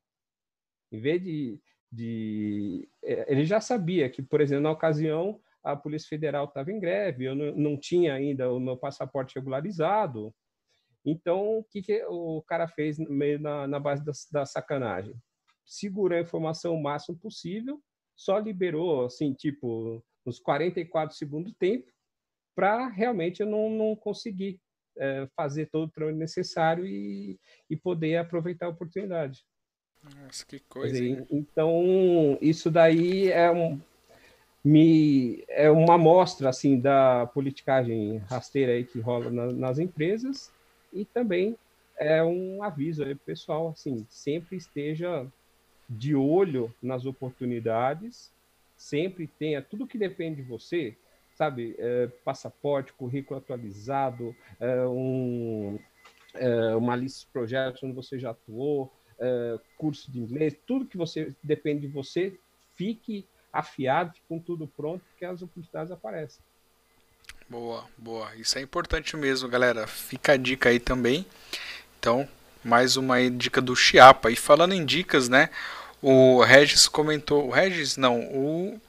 Em vez de, de. É, ele já sabia que, por exemplo, na ocasião, a Polícia Federal estava em greve, eu não, não, tinha ainda o meu passaporte regularizado. Então, o que, que o cara fez meio na, na base da, da sacanagem? Segurou a informação o máximo possível, só liberou, assim, tipo, nos 44 segundos do tempo, para realmente eu não, não conseguir é, fazer todo o trabalho necessário e, e poder aproveitar a oportunidade. Nossa, que coisa. Dizer, então, isso daí é, um, me, é uma amostra assim, da politicagem rasteira aí que rola na, nas empresas e também é um aviso aí pessoal, assim, sempre esteja de olho nas oportunidades, sempre tenha tudo que depende de você, sabe, é, passaporte, currículo atualizado, é, um, é, uma lista de projetos onde você já atuou, uh, curso de inglês, tudo que você depende de você, fique afiado, com tudo pronto, que as oportunidades aparecem. Boa, boa. Isso é importante mesmo, galera. Fica a dica aí também. Então, mais uma dica do Chiapa. E falando em dicas, né? O Regis comentou. O Regis, não, o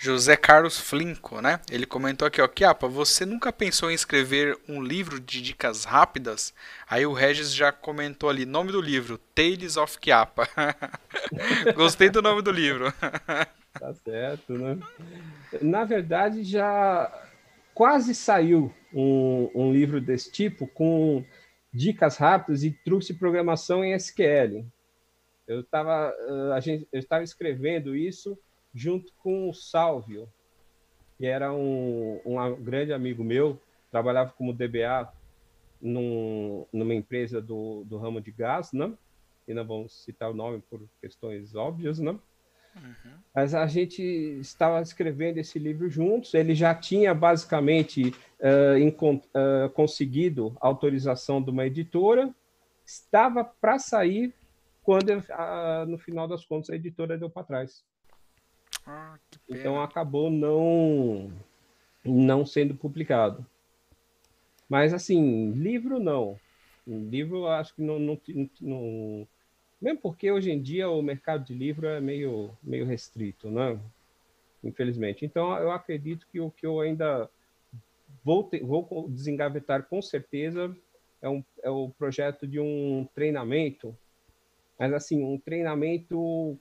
José Carlos Flinco, né? Ele comentou aqui, ó, Chiapa, você nunca pensou em escrever um livro de dicas rápidas? Aí o Regis já comentou ali, nome do livro, Tales of Chiapa. Gostei do nome do livro. tá certo, né? Na verdade, já quase saiu um, um livro desse tipo com dicas rápidas e truques de programação em SQL. Eu estava a gente eu estava escrevendo isso junto com o Salvio, que era um, um grande amigo meu, trabalhava como DBA num, numa empresa do, do ramo de gás, né? E não vamos citar o nome por questões óbvias, né? Uhum. Mas a gente estava escrevendo esse livro juntos. Ele já tinha basicamente uh, uh, conseguido autorização de uma editora, estava para sair quando, uh, no final das contas, a editora deu para trás. Ah, então acabou não não sendo publicado. Mas assim, livro não. Livro acho que não, não, não mesmo porque hoje em dia o mercado de livro é meio, meio restrito, né? Infelizmente. Então, eu acredito que o que eu ainda vou, ter, vou desengavetar com certeza é, um, é o projeto de um treinamento, mas assim, um treinamento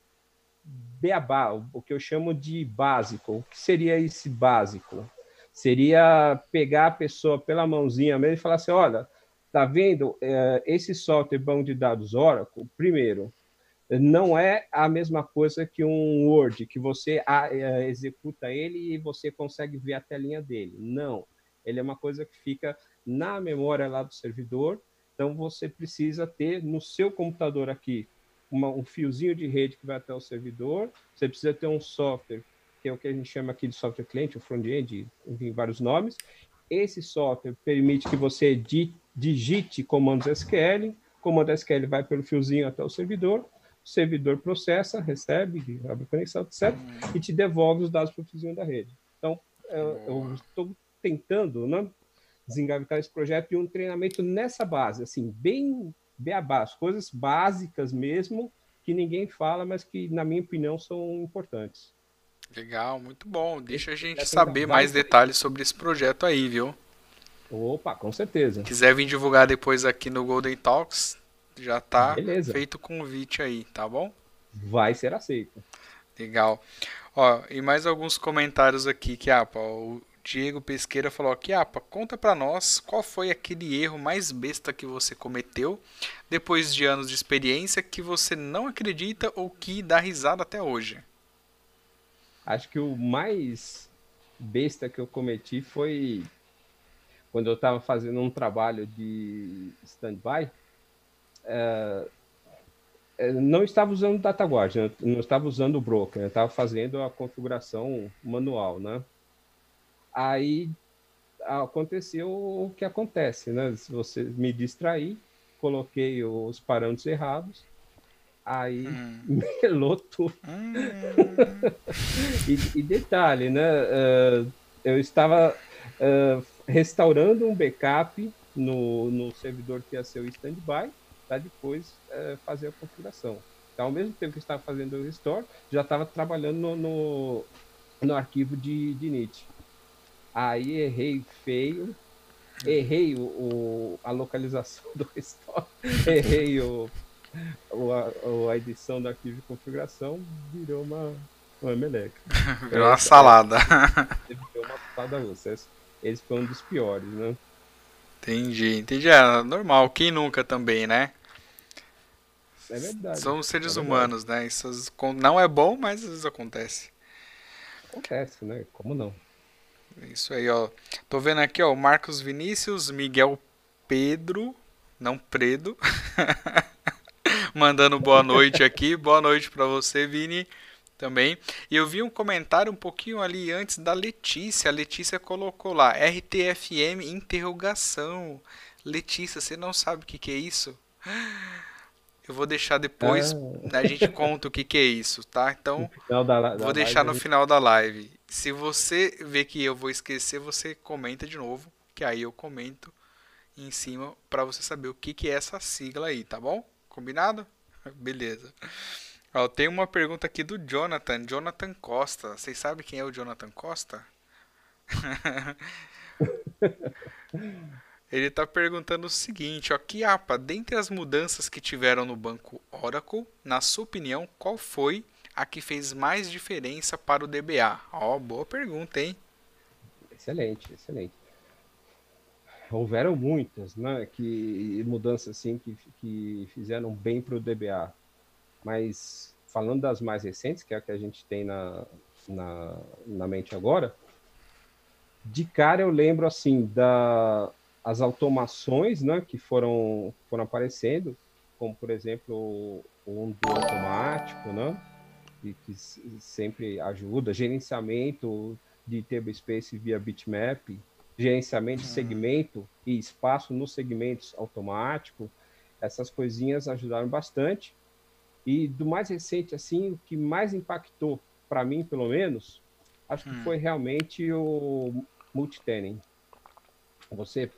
beabá, o que eu chamo de básico. O que seria esse básico? Seria pegar a pessoa pela mãozinha mesmo e falar assim: olha, Está vendo? É, esse software banco de dados Oracle, primeiro, não é a mesma coisa que um Word, que você é, executa ele e você consegue ver a telinha dele. Não. Ele é uma coisa que fica na memória lá do servidor. Então, você precisa ter no seu computador aqui uma, um fiozinho de rede que vai até o servidor. Você precisa ter um software, que é o que a gente chama aqui de software cliente, o front-end, enfim, vários nomes. Esse software permite que você digite comandos SQL, comando SQL vai pelo fiozinho até o servidor, o servidor processa, recebe, abre conexão, etc., e te devolve os dados para o fiozinho da rede. Então, eu estou tentando né, desengavetar esse projeto de um treinamento nessa base, assim, bem beabá, as coisas básicas mesmo, que ninguém fala, mas que, na minha opinião, são importantes. Legal, muito bom. Deixa a gente saber mais detalhes sobre esse projeto aí, viu? Opa, com certeza. Quiser vir divulgar depois aqui no Golden Talks, já tá Beleza. feito o convite aí, tá bom? Vai ser aceito. Legal. Ó, e mais alguns comentários aqui que apa, o Diego Pesqueira falou aqui, apa, conta para nós qual foi aquele erro mais besta que você cometeu depois de anos de experiência que você não acredita ou que dá risada até hoje. Acho que o mais besta que eu cometi foi quando eu estava fazendo um trabalho de stand-by, é não estava usando DataGuard, né? não estava usando o broker, estava fazendo a configuração manual, né? Aí aconteceu o que acontece, né? Se você me distrair, coloquei os parâmetros errados, aí hum. melou tudo. Hum. e, e, detalhe, né? Uh, eu estava uh, restaurando um backup no, no servidor que ia ser o standby, para depois é, fazer a configuração. Então, ao mesmo tempo que estava fazendo o restore, já estava trabalhando no, no, no, arquivo de, de init. Aí errei feio, errei o, o, a localização do restore, errei o, o, a, a, edição do arquivo de configuração, virou uma, uma meleca. virou uma salada. Virou uma salada russa esse foi um dos piores, né? Entendi, entendi. É normal, quem nunca também, né? É verdade. Somos seres é humanos, né? Isso não é bom, mas às vezes acontece. Acontece, né? Como não? Isso aí, ó. Tô vendo aqui, ó, Marcos Vinícius, Miguel Pedro, não Predo, mandando boa noite aqui. Boa noite para você, Vini também. E eu vi um comentário um pouquinho ali antes da Letícia. A Letícia colocou lá RTFM interrogação. Letícia, você não sabe o que, que é isso? Eu vou deixar depois, ah. a gente conta o que, que é isso, tá? Então, da, da vou deixar no final da live. Se você ver que eu vou esquecer, você comenta de novo, que aí eu comento em cima para você saber o que, que é essa sigla aí, tá bom? Combinado? Beleza. Ó, tem uma pergunta aqui do Jonathan, Jonathan Costa. Vocês sabem quem é o Jonathan Costa? Ele está perguntando o seguinte, ó, Kiapa, dentre as mudanças que tiveram no banco Oracle, na sua opinião, qual foi a que fez mais diferença para o DBA? Ó, boa pergunta, hein? Excelente, excelente. Houveram muitas, né, que mudanças assim que, que fizeram bem para o DBA, mas falando das mais recentes, que é a que a gente tem na, na, na mente agora, de cara eu lembro assim da as automações né, que foram, foram aparecendo, como por exemplo o undo automático, né, que, que sempre ajuda, gerenciamento de tablespace via bitmap, gerenciamento de uhum. segmento e espaço nos segmentos automático, essas coisinhas ajudaram bastante. E do mais recente, assim, o que mais impactou, para mim pelo menos, acho que hum. foi realmente o multitenant. Você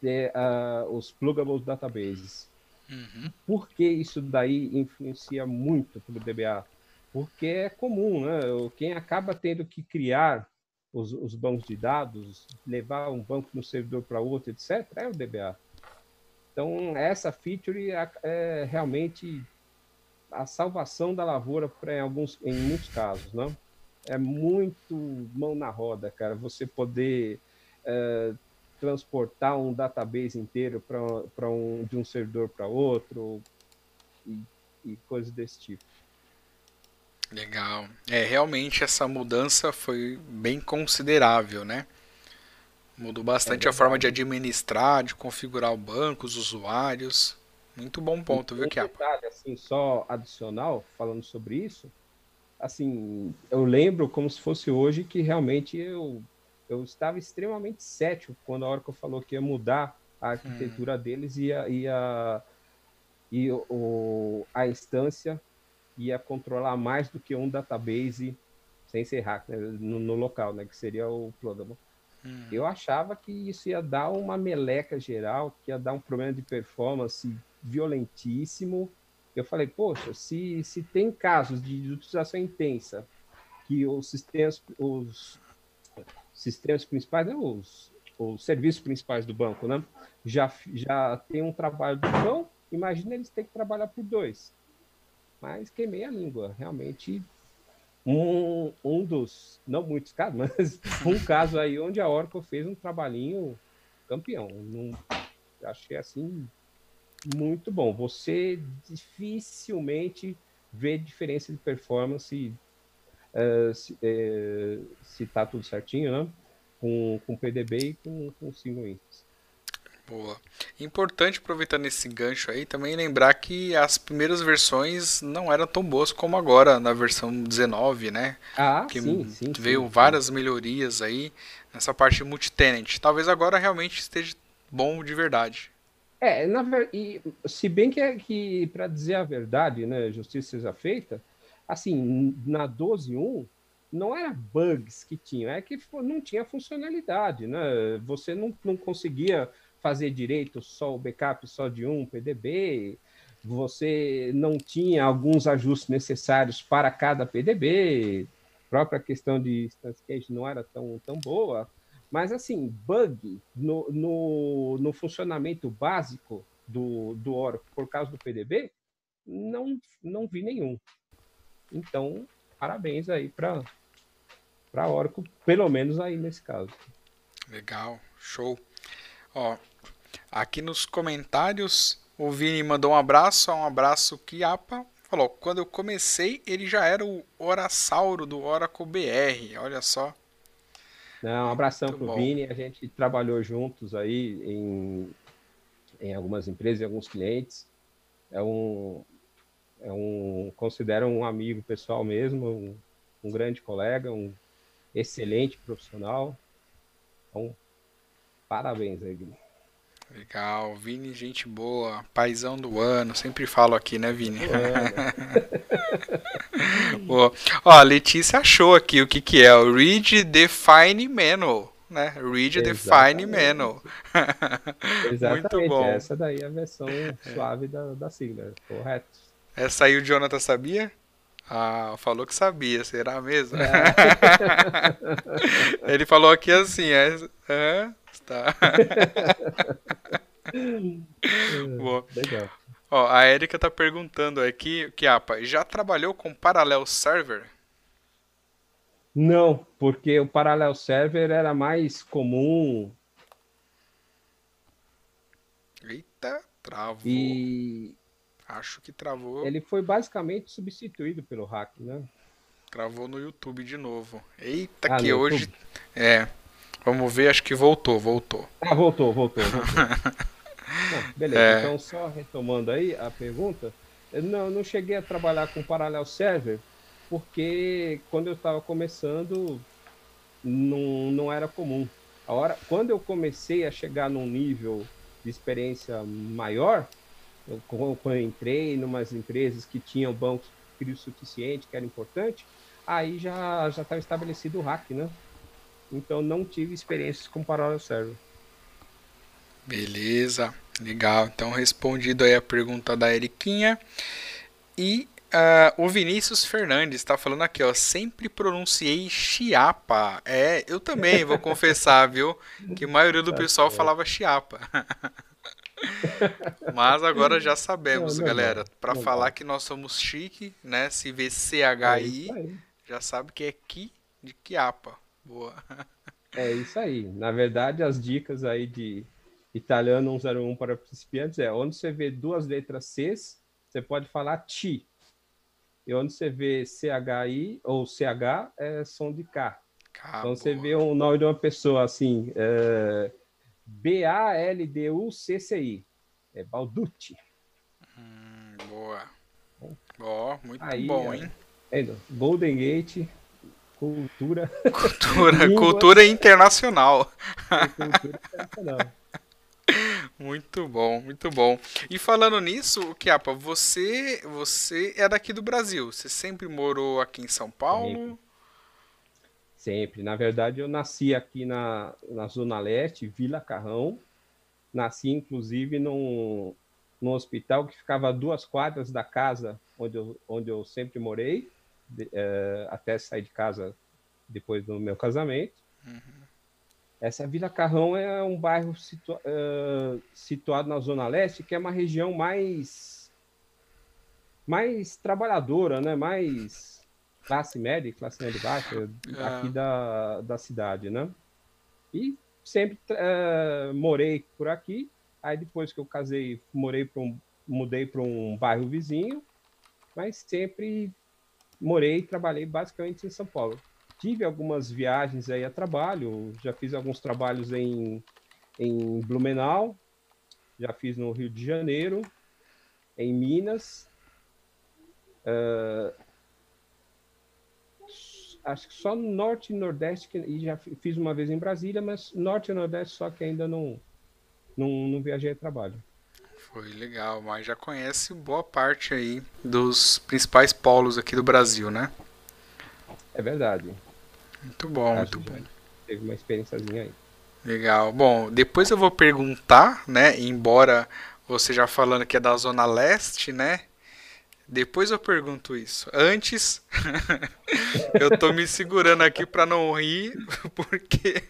ter uh, os pluggable databases. Uhum. Por que isso daí influencia muito para o DBA? Porque é comum, né? Quem acaba tendo que criar os, os bancos de dados, levar um banco no servidor para outro, etc., é o DBA. Então, essa feature é, é realmente a salvação da lavoura em alguns, em muitos casos, né? É muito mão na roda, cara. Você poder é, transportar um database inteiro para um, de um servidor para outro e, e coisas desse tipo. Legal. É, realmente essa mudança foi bem considerável, né? Mudou bastante é a forma de administrar, de configurar o banco, os usuários. Muito bom ponto, um viu, Kiapo? Um detalhe, assim, só adicional, falando sobre isso, assim, eu lembro como se fosse hoje que realmente eu eu estava extremamente cético quando a Oracle falou que ia mudar a arquitetura hum. deles e, a, e, a, e o, a instância ia controlar mais do que um database sem ser hack né, no, no, local, né, que seria o Plugable. Hum. Eu achava que isso ia dar uma meleca geral, que ia dar um problema de performance violentíssimo. Eu falei, poxa, se, se tem casos de utilização intensa que os sistemas, os sistemas principais, né, os, os serviços principais do banco, né, já, já tem um trabalho do cão, imagina eles terem que trabalhar por dois. Mas queimei a língua, realmente um, um dos, não muitos casos, mas um caso aí onde a Oracle fez um trabalhinho campeão. Num, achei assim muito bom. Você dificilmente vê diferença de performance uh, se, uh, se tá tudo certinho, né? Com, com PDB e com, com single instance. Boa. Importante, aproveitando esse gancho aí, também lembrar que as primeiras versões não eram tão boas como agora, na versão 19, né? Ah, que sim, sim. Veio sim, várias melhorias aí nessa parte multi-tenant. Talvez agora realmente esteja bom de verdade. É, na ver... e, se bem que, é, que para dizer a verdade, né, justiça seja feita, assim, na 12.1 não era bugs que tinham, é que não tinha funcionalidade, né? Você não, não conseguia fazer direito só o backup só de um PDB, você não tinha alguns ajustes necessários para cada PDB, própria questão de instance não era tão, tão boa, mas assim, bug no, no, no funcionamento básico do, do Oracle por causa do PDB, não, não vi nenhum. Então, parabéns aí para para Oracle, pelo menos aí nesse caso. Legal, show. Ó, aqui nos comentários o Vini mandou um abraço, um abraço Kiapa. Falou, quando eu comecei, ele já era o Orasauro do Oracle BR, olha só. Não, um abração Muito pro bom. Vini, a gente trabalhou juntos aí em, em algumas empresas, em alguns clientes. É um, é um considero um amigo pessoal mesmo, um, um grande colega, um excelente profissional. Então, parabéns aí, Guilherme. Legal, Vini, gente boa, paizão do ano, sempre falo aqui, né, Vini? boa. Ó, a Letícia achou aqui o que que é o Read Define Manual, né? Read Define Manual. Exatamente, Muito bom. essa daí é a versão suave da, da sigla, correto. Essa aí o Jonathan sabia? Ah, falou que sabia, será mesmo? É. Ele falou aqui assim, é, é tá. Boa. Legal. Ó, a Erika tá perguntando aqui, que apa, já trabalhou com Parallel Server? Não, porque o Parallel Server era mais comum. Eita, travou. E Acho que travou. Ele foi basicamente substituído pelo hack, né? Travou no YouTube de novo. Eita, ah, que hoje. YouTube? É. Vamos ver, acho que voltou, voltou. Ah, voltou, voltou, voltou. beleza, é... então só retomando aí a pergunta. Eu não, não cheguei a trabalhar com Parallel Server, porque quando eu estava começando, não, não era comum. A hora, quando eu comecei a chegar num nível de experiência maior, eu, quando eu entrei em umas empresas que tinham bancos frio suficiente, que era importante, aí já já estava estabelecido o hack, né? Então não tive experiências com parallel server. Beleza, legal. Então respondido aí a pergunta da Eriquinha. E uh, o Vinícius Fernandes está falando aqui, ó. Sempre pronunciei chiapa. É, eu também vou confessar, viu? Que a maioria do tá pessoal falava chiapa. Mas agora já sabemos, não, não galera. Para falar que nós somos chique, né? Se vê CHI, é já sabe que é Ki de Chiapa. Boa. É isso aí. Na verdade, as dicas aí de italiano 101 para principiantes é onde você vê duas letras Cs, você pode falar ti. E onde você vê CHI ou CH, é som de K. então você vê o nome de uma pessoa assim. É B-A-L-D-U-C-C-I. É Balducci. Hum, boa. Ó, oh, muito Aí, bom, hein? É, Golden Gate, cultura. Cultura, cultura internacional. cultura internacional. Muito bom, muito bom. E falando nisso, Kiapa, você, você é daqui do Brasil. Você sempre morou aqui em São Paulo? Sempre. Na verdade, eu nasci aqui na, na Zona Leste, Vila Carrão. Nasci, inclusive, num, num hospital que ficava a duas quadras da casa onde eu, onde eu sempre morei, de, é, até sair de casa depois do meu casamento. Uhum. Essa Vila Carrão é um bairro uh, situado na Zona Leste, que é uma região mais mais trabalhadora, né? mais classe média classe média baixa aqui é. da, da cidade, né? E sempre uh, morei por aqui. Aí depois que eu casei, morei para um, mudei para um bairro vizinho, mas sempre morei e trabalhei basicamente em São Paulo. Tive algumas viagens aí a trabalho, já fiz alguns trabalhos em, em Blumenau, já fiz no Rio de Janeiro, em Minas, uh, acho que só norte e nordeste, que, e já fiz uma vez em Brasília, mas norte e nordeste só que ainda não, não, não viajei a trabalho. Foi legal, mas já conhece boa parte aí dos principais polos aqui do Brasil, né? É verdade. Muito bom, acho muito bom. Teve uma experiênciazinha aí. Legal. Bom, depois eu vou perguntar, né? Embora você já falando que é da Zona Leste, né? Depois eu pergunto isso. Antes, eu tô me segurando aqui para não rir, porque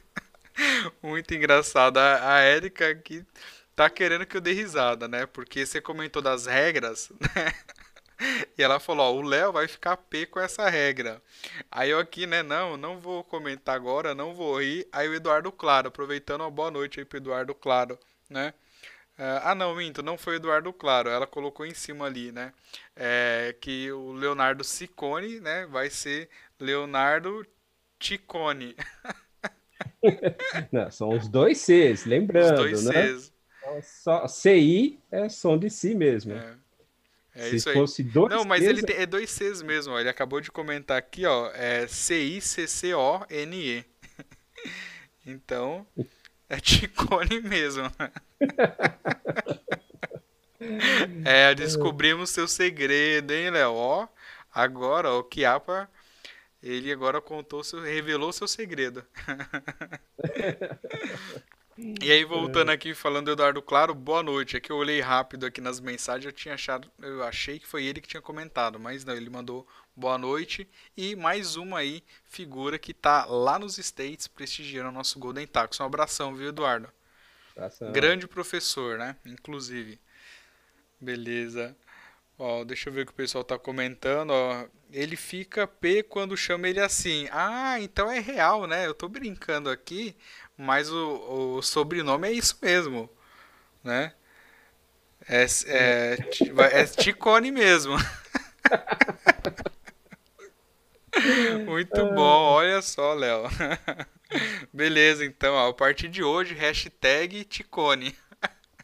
muito engraçado. A, a Erika aqui tá querendo que eu dê risada, né? Porque você comentou das regras, né? E ela falou, ó, o Léo vai ficar P com essa regra. Aí eu aqui, né, não, não vou comentar agora, não vou rir. Aí o Eduardo Claro, aproveitando uma boa noite aí pro Eduardo Claro, né? Uh, ah, não, minto, não foi Eduardo Claro, ela colocou em cima ali, né? É, que o Leonardo Ciccone, né, vai ser Leonardo Ticone. não, são os dois Cs, lembrando, os dois né? Cs. Só, CI é som de si mesmo. É. É Se isso fosse aí. dois Não, mas Cs, ele tem, é dois Cs mesmo, ó. Ele acabou de comentar aqui, ó. É C-I-C-C-O-N-E. então, É Ticone mesmo. é, descobrimos seu segredo, hein, Léo? Ó, agora, o Kiapa, ele agora contou, seu, revelou seu segredo. E aí, voltando aqui, falando do Eduardo Claro, boa noite. É que eu olhei rápido aqui nas mensagens, eu tinha achado, eu achei que foi ele que tinha comentado, mas não, ele mandou boa noite. E mais uma aí, figura que tá lá nos States prestigiando o nosso Golden Tacos. Um abração, viu, Eduardo? Abração. Grande professor, né? Inclusive. Beleza. Ó, deixa eu ver o que o pessoal tá comentando, ó. Ele fica P quando chama ele assim. Ah, então é real, né? Eu tô brincando aqui, mas o, o sobrenome é isso mesmo, né? É, é, é Ticone mesmo. Muito bom, olha só, Léo. Beleza, então, ó, a partir de hoje, hashtag Ticone.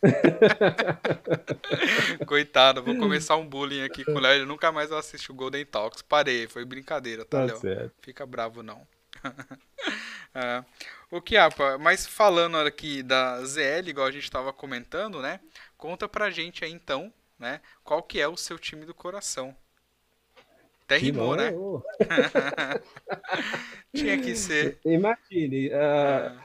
Coitado, vou começar um bullying aqui com o Léo. Ele nunca mais vai assistir o Golden Talks. Parei, foi brincadeira, tá, tá Léo? Fica bravo, não. é. O Kiapa, mas falando aqui da ZL, igual a gente estava comentando, né? Conta pra gente aí então, né? Qual que é o seu time do coração? Até rimou, né? Tinha que ser. Imagine, uh,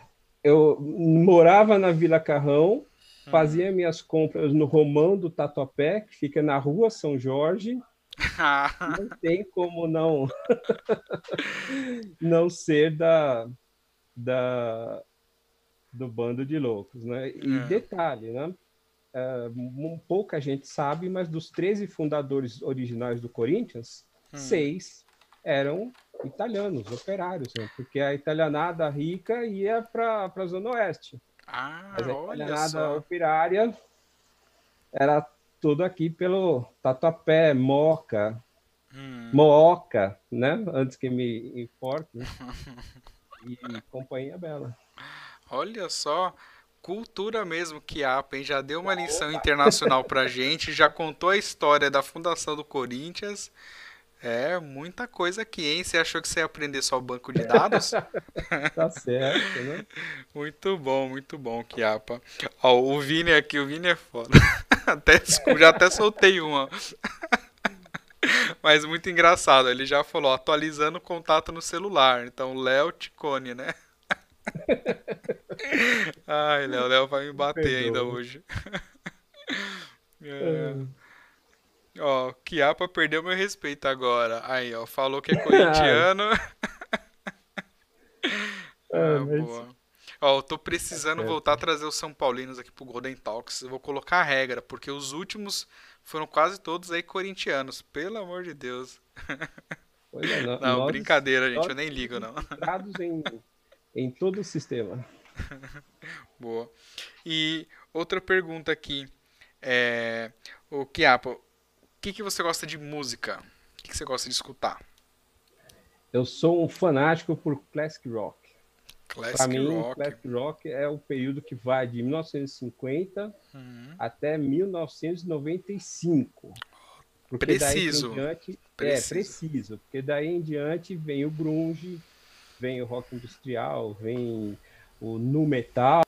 eu morava na Vila Carrão, hum. fazia minhas compras no Romão do Tatuapé, que fica na rua São Jorge. não tem como não não ser da da, do bando de loucos, né? E é. detalhe, né? Uh, pouca gente sabe, mas dos 13 fundadores originais do Corinthians, hum. seis eram italianos, operários, né? porque a italianada rica ia para a Zona Oeste. Ah, mas a italianada só. operária era tudo aqui pelo Tatuapé, Moca, hum. Mooca, né? Antes que me importe. Né? e Companhia Bela. Olha só, cultura mesmo que a hein? Já deu uma lição internacional pra gente, já contou a história da fundação do Corinthians. É, muita coisa aqui, hein? Você achou que você ia aprender só o banco de dados? tá certo, né? Muito bom, muito bom, Kiapa. Ó, o Vini aqui, o Vini é foda. Até, já até soltei uma. Mas muito engraçado, ele já falou, atualizando o contato no celular. Então, Léo Ticone, né? Ai, Léo, Léo vai me bater Perdoa. ainda hoje. é. Ó, Kiapa perdeu meu respeito agora. Aí, ó, falou que é corintiano. ah, mas... boa. Ó, eu tô precisando é voltar a trazer os São Paulinos aqui pro Golden Talks. Eu vou colocar a regra, porque os últimos foram quase todos aí corintianos, pelo amor de Deus. É, não, não nós, brincadeira, gente, eu nem ligo, não. em, em todo o sistema. Boa. E outra pergunta aqui. É, o Kiapo, o que, que você gosta de música? O que, que você gosta de escutar? Eu sou um fanático por classic rock. Para mim, rock. classic rock é o período que vai de 1950 uhum. até 1995. Porque preciso. Diante, preciso. É, preciso. Porque daí em diante vem o grunge, vem o rock industrial, vem o nu metal.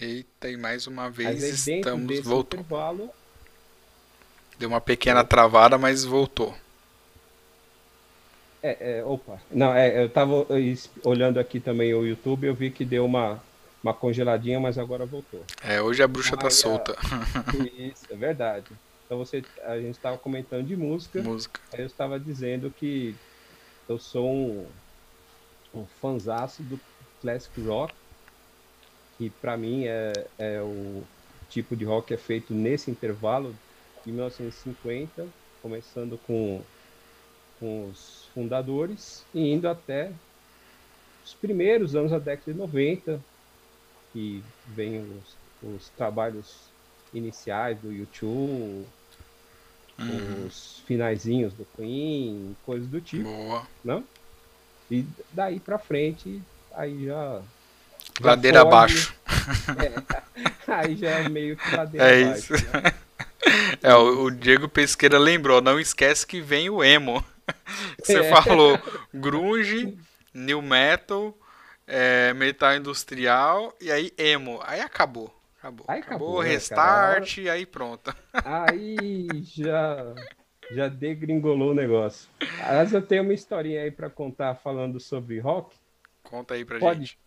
Eita, e mais uma vez estamos voltou. Deu uma pequena travada, mas voltou. É, é, opa. Não, é, eu estava olhando aqui também o YouTube, eu vi que deu uma, uma congeladinha, mas agora voltou. É, hoje a bruxa tá solta. Isso, é verdade. Então você, a gente estava comentando de música. Música. Aí eu estava dizendo que eu sou um, um fanzaço do classic rock, que para mim é, é o tipo de rock que é feito nesse intervalo de 1950, começando com, com os fundadores e indo até os primeiros anos da década de 90, que vem os, os trabalhos iniciais do YouTube, uhum. os finaizinhos do Queen, coisas do tipo. Boa. Não? E daí para frente, aí já. Ladeira pode, abaixo. É, aí já é meio que ladeira é abaixo. Isso. Né? É, o, o Diego Pesqueira lembrou, não esquece que vem o emo. Você é. falou grunge, new metal, é, metal industrial e aí emo. Aí acabou. Acabou. Aí acabou, acabou, né, restart, aí pronto. Aí já, já degringolou o negócio. Aliás, eu tenho uma historinha aí para contar falando sobre rock. Conta aí pra Pode- gente.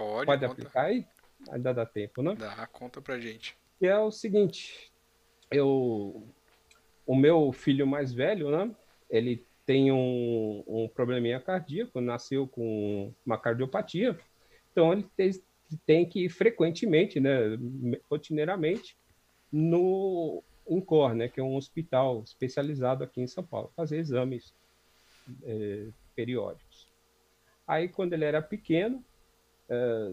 Pode, Pode conta. aplicar aí? Ainda dá tempo, né? Dá, conta pra gente. é o seguinte, eu, o meu filho mais velho, né? Ele tem um, um probleminha cardíaco, nasceu com uma cardiopatia, então ele tem, tem que ir frequentemente, né, rotineiramente, no INCOR, né, que é um hospital especializado aqui em São Paulo, fazer exames eh, periódicos. Aí, quando ele era pequeno, eh,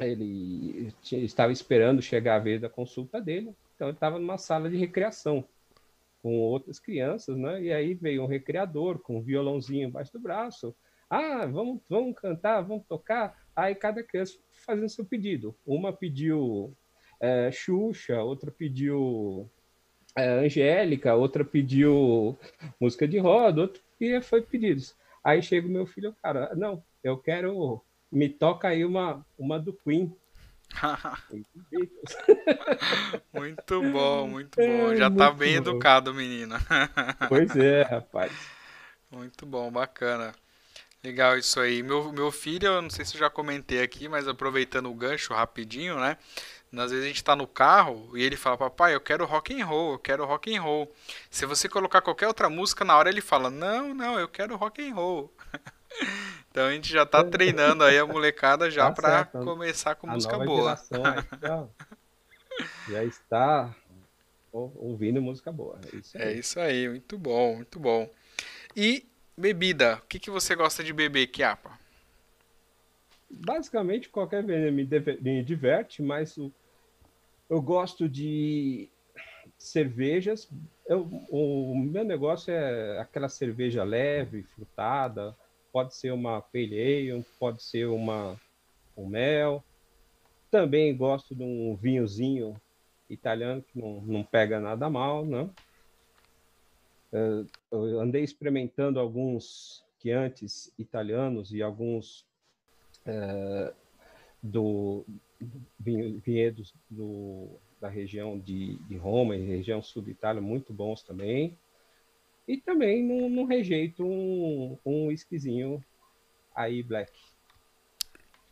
ele estava esperando chegar a vez da consulta dele, então ele estava numa sala de recreação com outras crianças, né? E aí veio um recreador com um violãozinho embaixo do braço. Ah, vamos, vamos cantar, vamos tocar. Aí cada criança fazendo seu pedido. Uma pediu eh, Xuxa, outra pediu eh, Angélica, outra pediu música de roda, outra e foi pedidos. Aí chega o meu filho, cara, não, eu quero me toca aí uma, uma do Queen. muito bom, muito bom. É, Já tá muito bem bom. educado, menino. Pois é, rapaz. Muito bom, bacana. Legal isso aí. Meu, meu filho, eu não sei se eu já comentei aqui, mas aproveitando o gancho rapidinho, né? Às vezes a gente tá no carro e ele fala, papai, eu quero rock and roll, eu quero rock and roll. Se você colocar qualquer outra música, na hora ele fala, não, não, eu quero rock and roll. Então a gente já tá treinando aí a molecada já Tá pra certo. começar com A música boa. geração já, está ou- ouvindo música boa. É isso É aí. isso aí, muito bom, muito bom. E bebida, o que que você gosta de beber, Kiapa? Basicamente, qualquer veneno me, diverte, mas eu gosto de cervejas. Eu- o meu negócio é aquela cerveja leve, frutada. Pode ser uma pale ale, pode ser uma um mel. Também gosto de um vinhozinho italiano que não, não pega nada mal, né? Eh, Eu andei experimentando alguns que antes italianos e alguns eh, do vinhedos do, da região de, de Roma e região sul de Itália muito bons também. E também não, não rejeito um, um whiskyzinho aí black.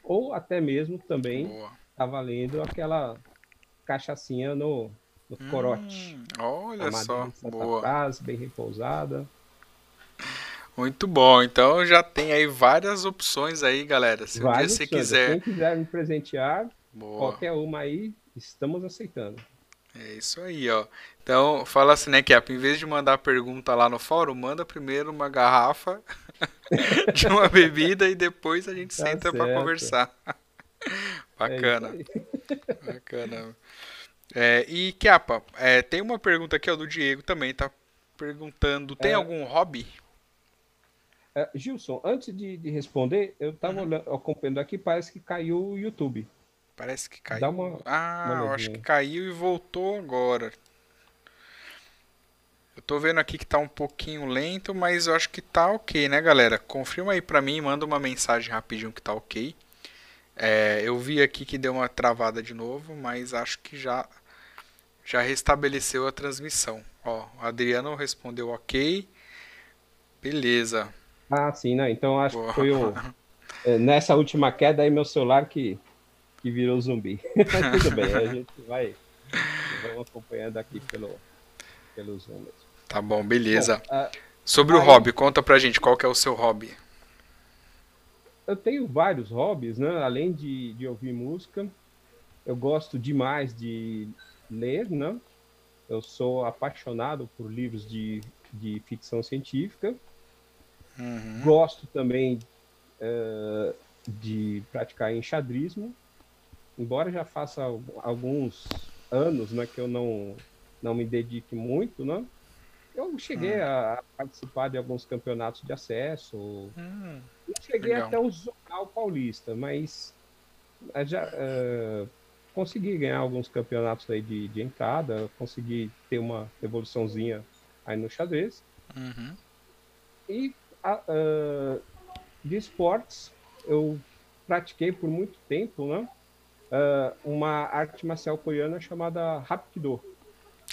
Ou até mesmo também Boa. tá valendo aquela cachaçinha no, no corote. Hum, olha A só, boa. Paz, bem repousada. Muito bom. Então já tem aí várias opções aí, galera. Se um dia você opções. quiser. Quem quiser me presentear, Boa. qualquer uma aí, estamos aceitando. É isso aí, ó. Então, fala assim, né, Kiapa? Em vez de mandar pergunta lá no fórum, manda primeiro uma garrafa de uma bebida e depois a gente Tá senta pra certo. conversar. É Bacana, aí. bacana. É, e Kiapa, é, tem uma pergunta aqui, ó, do Diego também, tá perguntando, tem É. algum hobby? É, Gilson, antes de, de responder, eu estava Uhum. acompanhando aqui, parece que caiu o YouTube. Parece que caiu. Dá uma- ah, uma eu acho que caiu e voltou agora. Eu tô vendo aqui que tá um pouquinho lento, mas eu acho que tá ok, né, galera? Confirma aí pra mim, manda uma mensagem rapidinho que tá ok. É, eu vi aqui que deu uma travada de novo, mas acho que já já restabeleceu a transmissão. Ó, o Adriano respondeu ok. Beleza. Ah, sim, né? Então acho Boa. que foi o, é, nessa última queda aí meu celular que, que virou zumbi. Mas tudo bem, a gente vai vamos acompanhando aqui pelo, pelo Zoom mesmo. Tá bom, beleza. Bom, Sobre o aí- hobby, conta pra gente qual que é o seu hobby. eu tenho vários hobbies, né? Além de, de ouvir música, eu gosto demais de ler, né? Eu sou apaixonado por livros de, de ficção científica. Uhum. Gosto também eh, de praticar enxadrismo, embora já faça al- alguns anos né, que eu não, não me dedique muito, né? Eu cheguei a, a participar de alguns campeonatos de acesso, Hum, eu cheguei Legal. até o Zonal Paulista, mas eh, já eh, consegui ganhar alguns campeonatos aí de, de entrada, consegui ter uma evoluçãozinha aí no xadrez. uhum. E a- ah, de esportes, eu pratiquei por muito tempo, né? Uh, uma arte marcial coreana chamada Hapkido.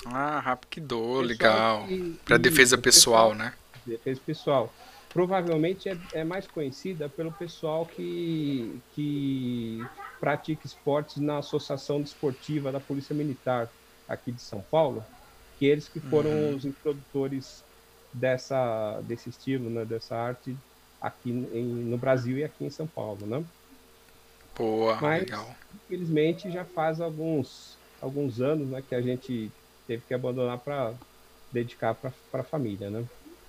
Ah, Hapkido, legal. Para defesa pessoal, pessoal, né? Defesa pessoal. Provavelmente é, é, mais conhecida pelo pessoal que, que pratica esportes na Associação Desportiva da Polícia Militar aqui de São Paulo, que eles que foram uhum. os introdutores dessa, desse estilo, né, dessa arte aqui em, no Brasil e aqui em São Paulo, né? Boa, Mas, legal. Infelizmente já faz alguns, alguns anos né, que a gente teve que abandonar para dedicar para a família, né?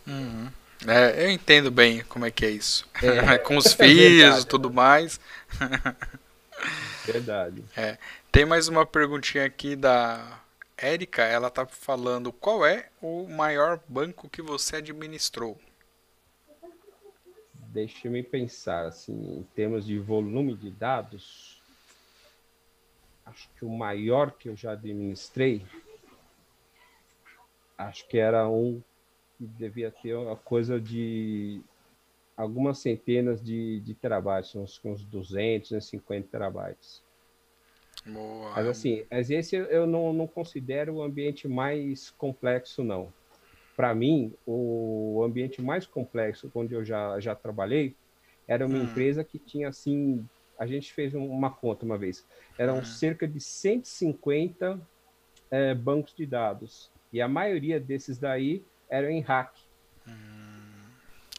Uhum. É, eu entendo bem como é que é isso. É. Com os filhos e tudo mais. Verdade. É. Tem mais uma perguntinha aqui da Érica. Ela tá falando qual é o maior banco que você administrou? Deixa-me pensar, assim, em termos de volume de dados, acho que o maior que eu já administrei, acho que era um que devia ter uma coisa de algumas centenas de, de terabytes, uns, uns 250 terabytes. Boa. Mas assim, esse eu não, não considero o ambiente mais complexo, não para mim, o ambiente mais complexo onde eu já, já trabalhei era uma hum. empresa que tinha assim, a gente fez uma conta uma vez, eram hum. cerca de 150 é, bancos de dados e a maioria desses daí eram em hack. Hum,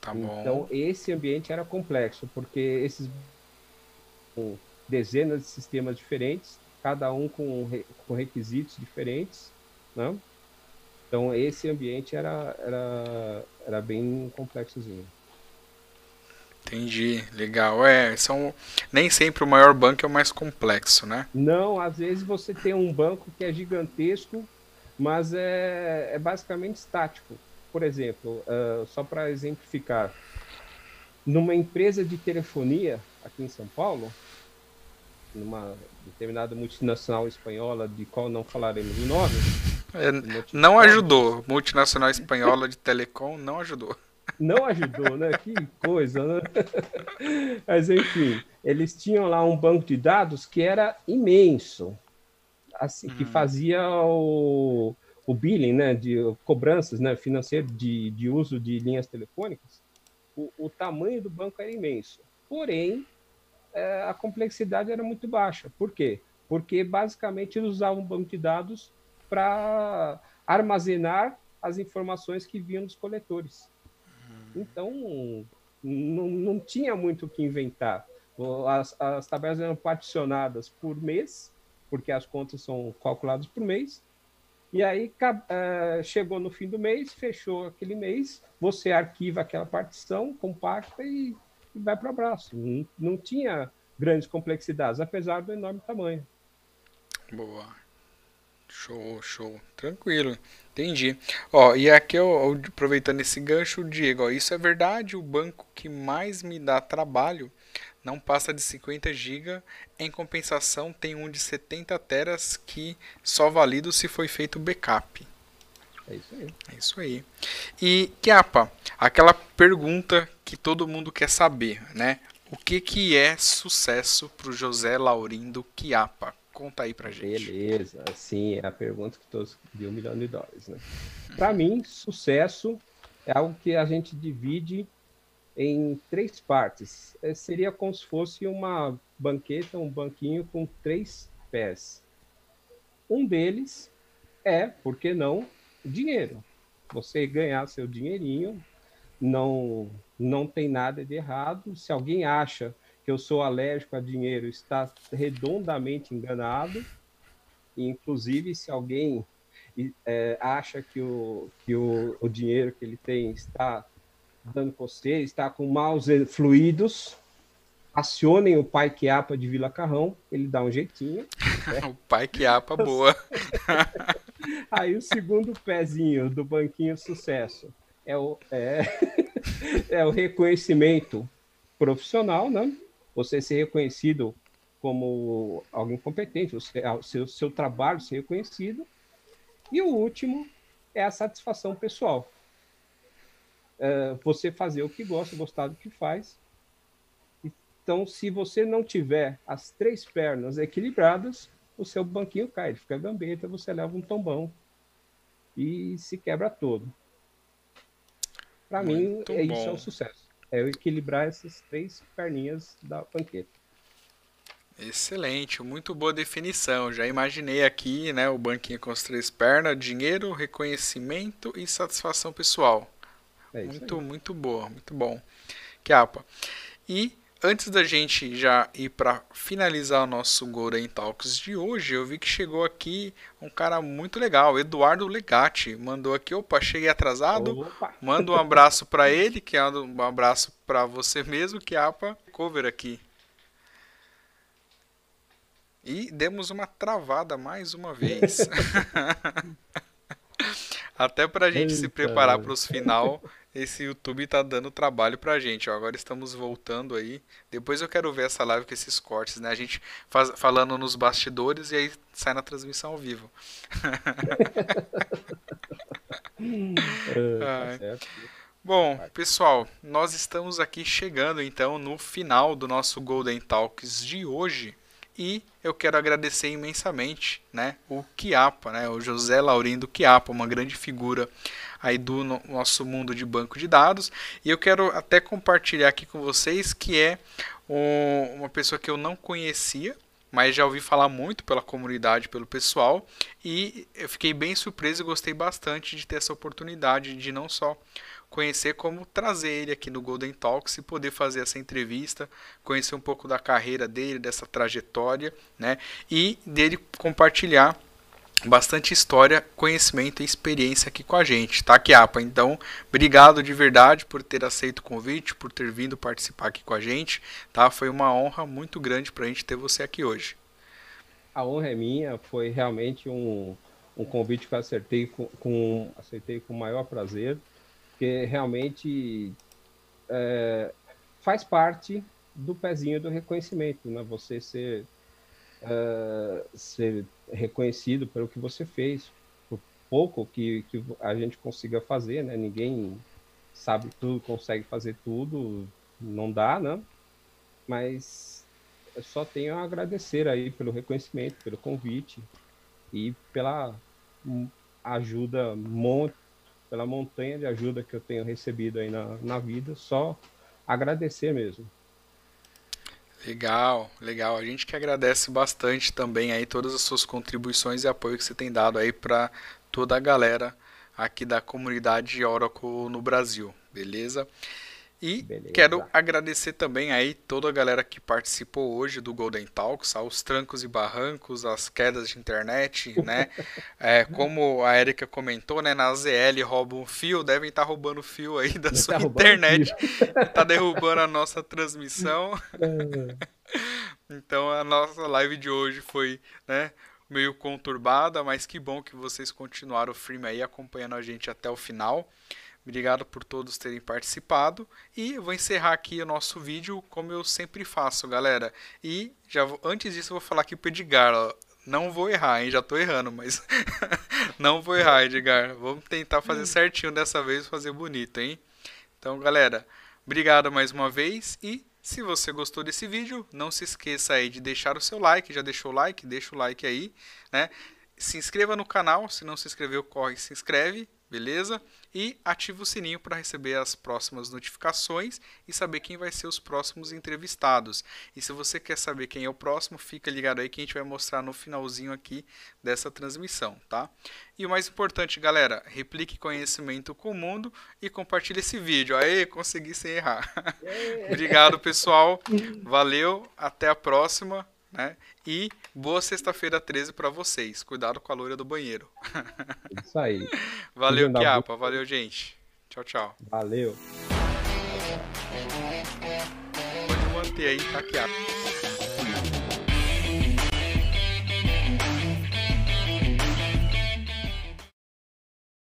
tá. Então esse ambiente era complexo porque esses com dezenas de sistemas diferentes, cada um com, com requisitos diferentes, né? Então, esse ambiente era, era, era bem complexozinho. Entendi, legal. É, são nem sempre o maior banco é o mais complexo, né? Não, às vezes você tem um banco que é gigantesco, mas é, é basicamente estático. Por exemplo, uh, só para exemplificar, numa empresa de telefonia aqui em São Paulo, numa determinada multinacional espanhola, de qual não falaremos o nome, é, não ajudou. Multinacional espanhola de telecom não ajudou. Não ajudou, né? Que coisa, né? Mas enfim, eles tinham lá um banco de dados que era imenso, assim, que hum. fazia o, o billing, né? De cobranças, né? Financeiro de, de uso de linhas telefônicas. O, o tamanho do banco era imenso. Porém, é, a complexidade era muito baixa. Por quê? Porque basicamente eles usavam um banco de dados para armazenar as informações que vinham dos coletores. Então, não, não tinha muito o que inventar. As, as tabelas eram particionadas por mês, porque as contas são calculadas por mês. E aí uh, chegou no fim do mês, fechou aquele mês, você arquiva aquela partição, compacta e, e vai para o abraço. Não, não tinha grandes complexidades, apesar do enorme tamanho. Boa. Show, show. Tranquilo. Entendi. Ó, e aqui eu, aproveitando esse gancho, Diego, ó, isso é verdade, o banco que mais me dá trabalho não passa de 50 GB, em compensação tem um de 70 teras que só valido se foi feito backup. É isso aí. É isso aí. E Kiapa, aquela pergunta que todo mundo quer saber, né? O que que é sucesso para o José Laurindo Kiapa? Conta aí pra gente. Beleza, sim, é a pergunta que todos de um milhão de dólares, né? Para mim, sucesso é algo que a gente divide em três partes. É, seria como se fosse uma banqueta, um banquinho com três pés. Um deles é, por que não, dinheiro. Você ganhar seu dinheirinho, não não tem nada de errado. Se alguém acha que eu sou alérgico a dinheiro está redondamente enganado. Inclusive, se alguém é, acha que, o, que o, o dinheiro que ele tem está dando coceira, está com maus fluidos, acionem o pai Quiapa de Vila Carrão, ele dá um jeitinho. Né? o pai Quiapa, boa. Aí o segundo pezinho do banquinho sucesso é o, é, é o reconhecimento profissional, né? Você ser reconhecido como alguém competente, o seu, seu trabalho ser reconhecido. E o último é a satisfação pessoal. É você fazer o que gosta, gostar do que faz, Então, se você não tiver as três pernas equilibradas, o seu banquinho cai, ele fica gambeta, você leva um tombão e se quebra todo. Para mim, é, isso é um sucesso. É eu equilibrar essas três perninhas da banqueta. Excelente, muito boa definição. Já imaginei aqui, né, o banquinho com as três pernas: dinheiro, reconhecimento e satisfação pessoal. É muito, aí. muito boa, muito bom. Kiapa. E antes da gente já ir para finalizar o nosso Golden Talks de hoje, eu vi que chegou aqui um cara muito legal, Eduardo Legatti, mandou aqui, opa, cheguei atrasado. Opa. Manda um abraço para ele, que é um abraço para você mesmo, que apa cover aqui. E demos uma travada mais uma vez. Até para a gente Eita. se preparar para os final esse YouTube tá dando trabalho pra gente. Ó. Agora estamos voltando aí. Depois eu quero ver essa live com esses cortes, né? A gente faz, falando nos bastidores e aí sai na transmissão ao vivo. é, tá Bom, pessoal, nós estamos aqui chegando então no final do nosso Golden Talks de hoje. E eu quero agradecer imensamente, né, o Quiapa, né, o José Laurindo Quiapa, uma grande figura aí do nosso mundo de banco de dados. E eu quero até compartilhar aqui com vocês que é um, uma pessoa que eu não conhecia, mas já ouvi falar muito pela comunidade, pelo pessoal, e eu fiquei bem surpreso e gostei bastante de ter essa oportunidade de não só conhecer como trazer ele aqui no Golden Talks e poder fazer essa entrevista, conhecer um pouco da carreira dele, dessa trajetória, né? E dele compartilhar bastante história, conhecimento e experiência aqui com a gente, tá, Kiapa? Então, obrigado de verdade por ter aceito o convite, por ter vindo participar aqui com a gente, tá? Foi uma honra muito grande para a gente ter você aqui hoje. A honra é minha, foi realmente um, um convite que eu acertei com, com, aceitei com o maior prazer porque realmente é, faz parte do pezinho do reconhecimento, né? Você ser, é, ser reconhecido pelo que você fez, por pouco que, que a gente consiga fazer, né? Ninguém sabe tudo, consegue fazer tudo, não dá, né? Mas eu só tenho a agradecer aí pelo reconhecimento, pelo convite e pela ajuda pela montanha de ajuda que eu tenho recebido aí na, na vida, só agradecer mesmo. Legal, legal. A gente que agradece bastante também aí todas as suas contribuições e apoio que você tem dado aí para toda a galera aqui da comunidade Oracle no Brasil, beleza? E Beleza. quero agradecer também aí toda a galera que participou hoje do Golden Talks, aos trancos e barrancos, as quedas de internet, né? é, como a Erika comentou, né? Na ZL roubam fio, devem estar tá roubando fio aí da sua tá internet. Está derrubando a nossa transmissão. É. então a nossa live de hoje foi, né? Meio conturbada, mas que bom que vocês continuaram firme aí acompanhando a gente até o final. Obrigado por todos terem participado e eu vou encerrar aqui o nosso vídeo como eu sempre faço, galera. E já vou, antes disso eu vou falar aqui pro Edgar, ó, não vou errar, hein? Já tô errando, mas não vou errar, Edgar. Vamos tentar fazer certinho dessa vez, fazer bonito, hein? Então, galera, obrigado mais uma vez e se você gostou desse vídeo, não se esqueça aí de deixar o seu like, já deixou o like? Deixa o like aí, né? Se inscreva no canal, se não se inscreveu, corre se inscreve beleza? E ativa o sininho para receber as próximas notificações e saber quem vai ser os próximos entrevistados. E se você quer saber quem é o próximo, fica ligado aí que a gente vai mostrar no finalzinho aqui dessa transmissão, tá? E o mais importante, galera, replique conhecimento com o mundo e compartilhe esse vídeo. Aê, consegui sem errar. Obrigado, pessoal. Valeu, até a próxima. Né? E boa sexta-feira 13 para vocês. Cuidado com a loira do banheiro. Isso aí. Valeu, Kiapa. Valeu, gente. Tchau, tchau. Valeu. Pode manter aí, tá, Kiapa?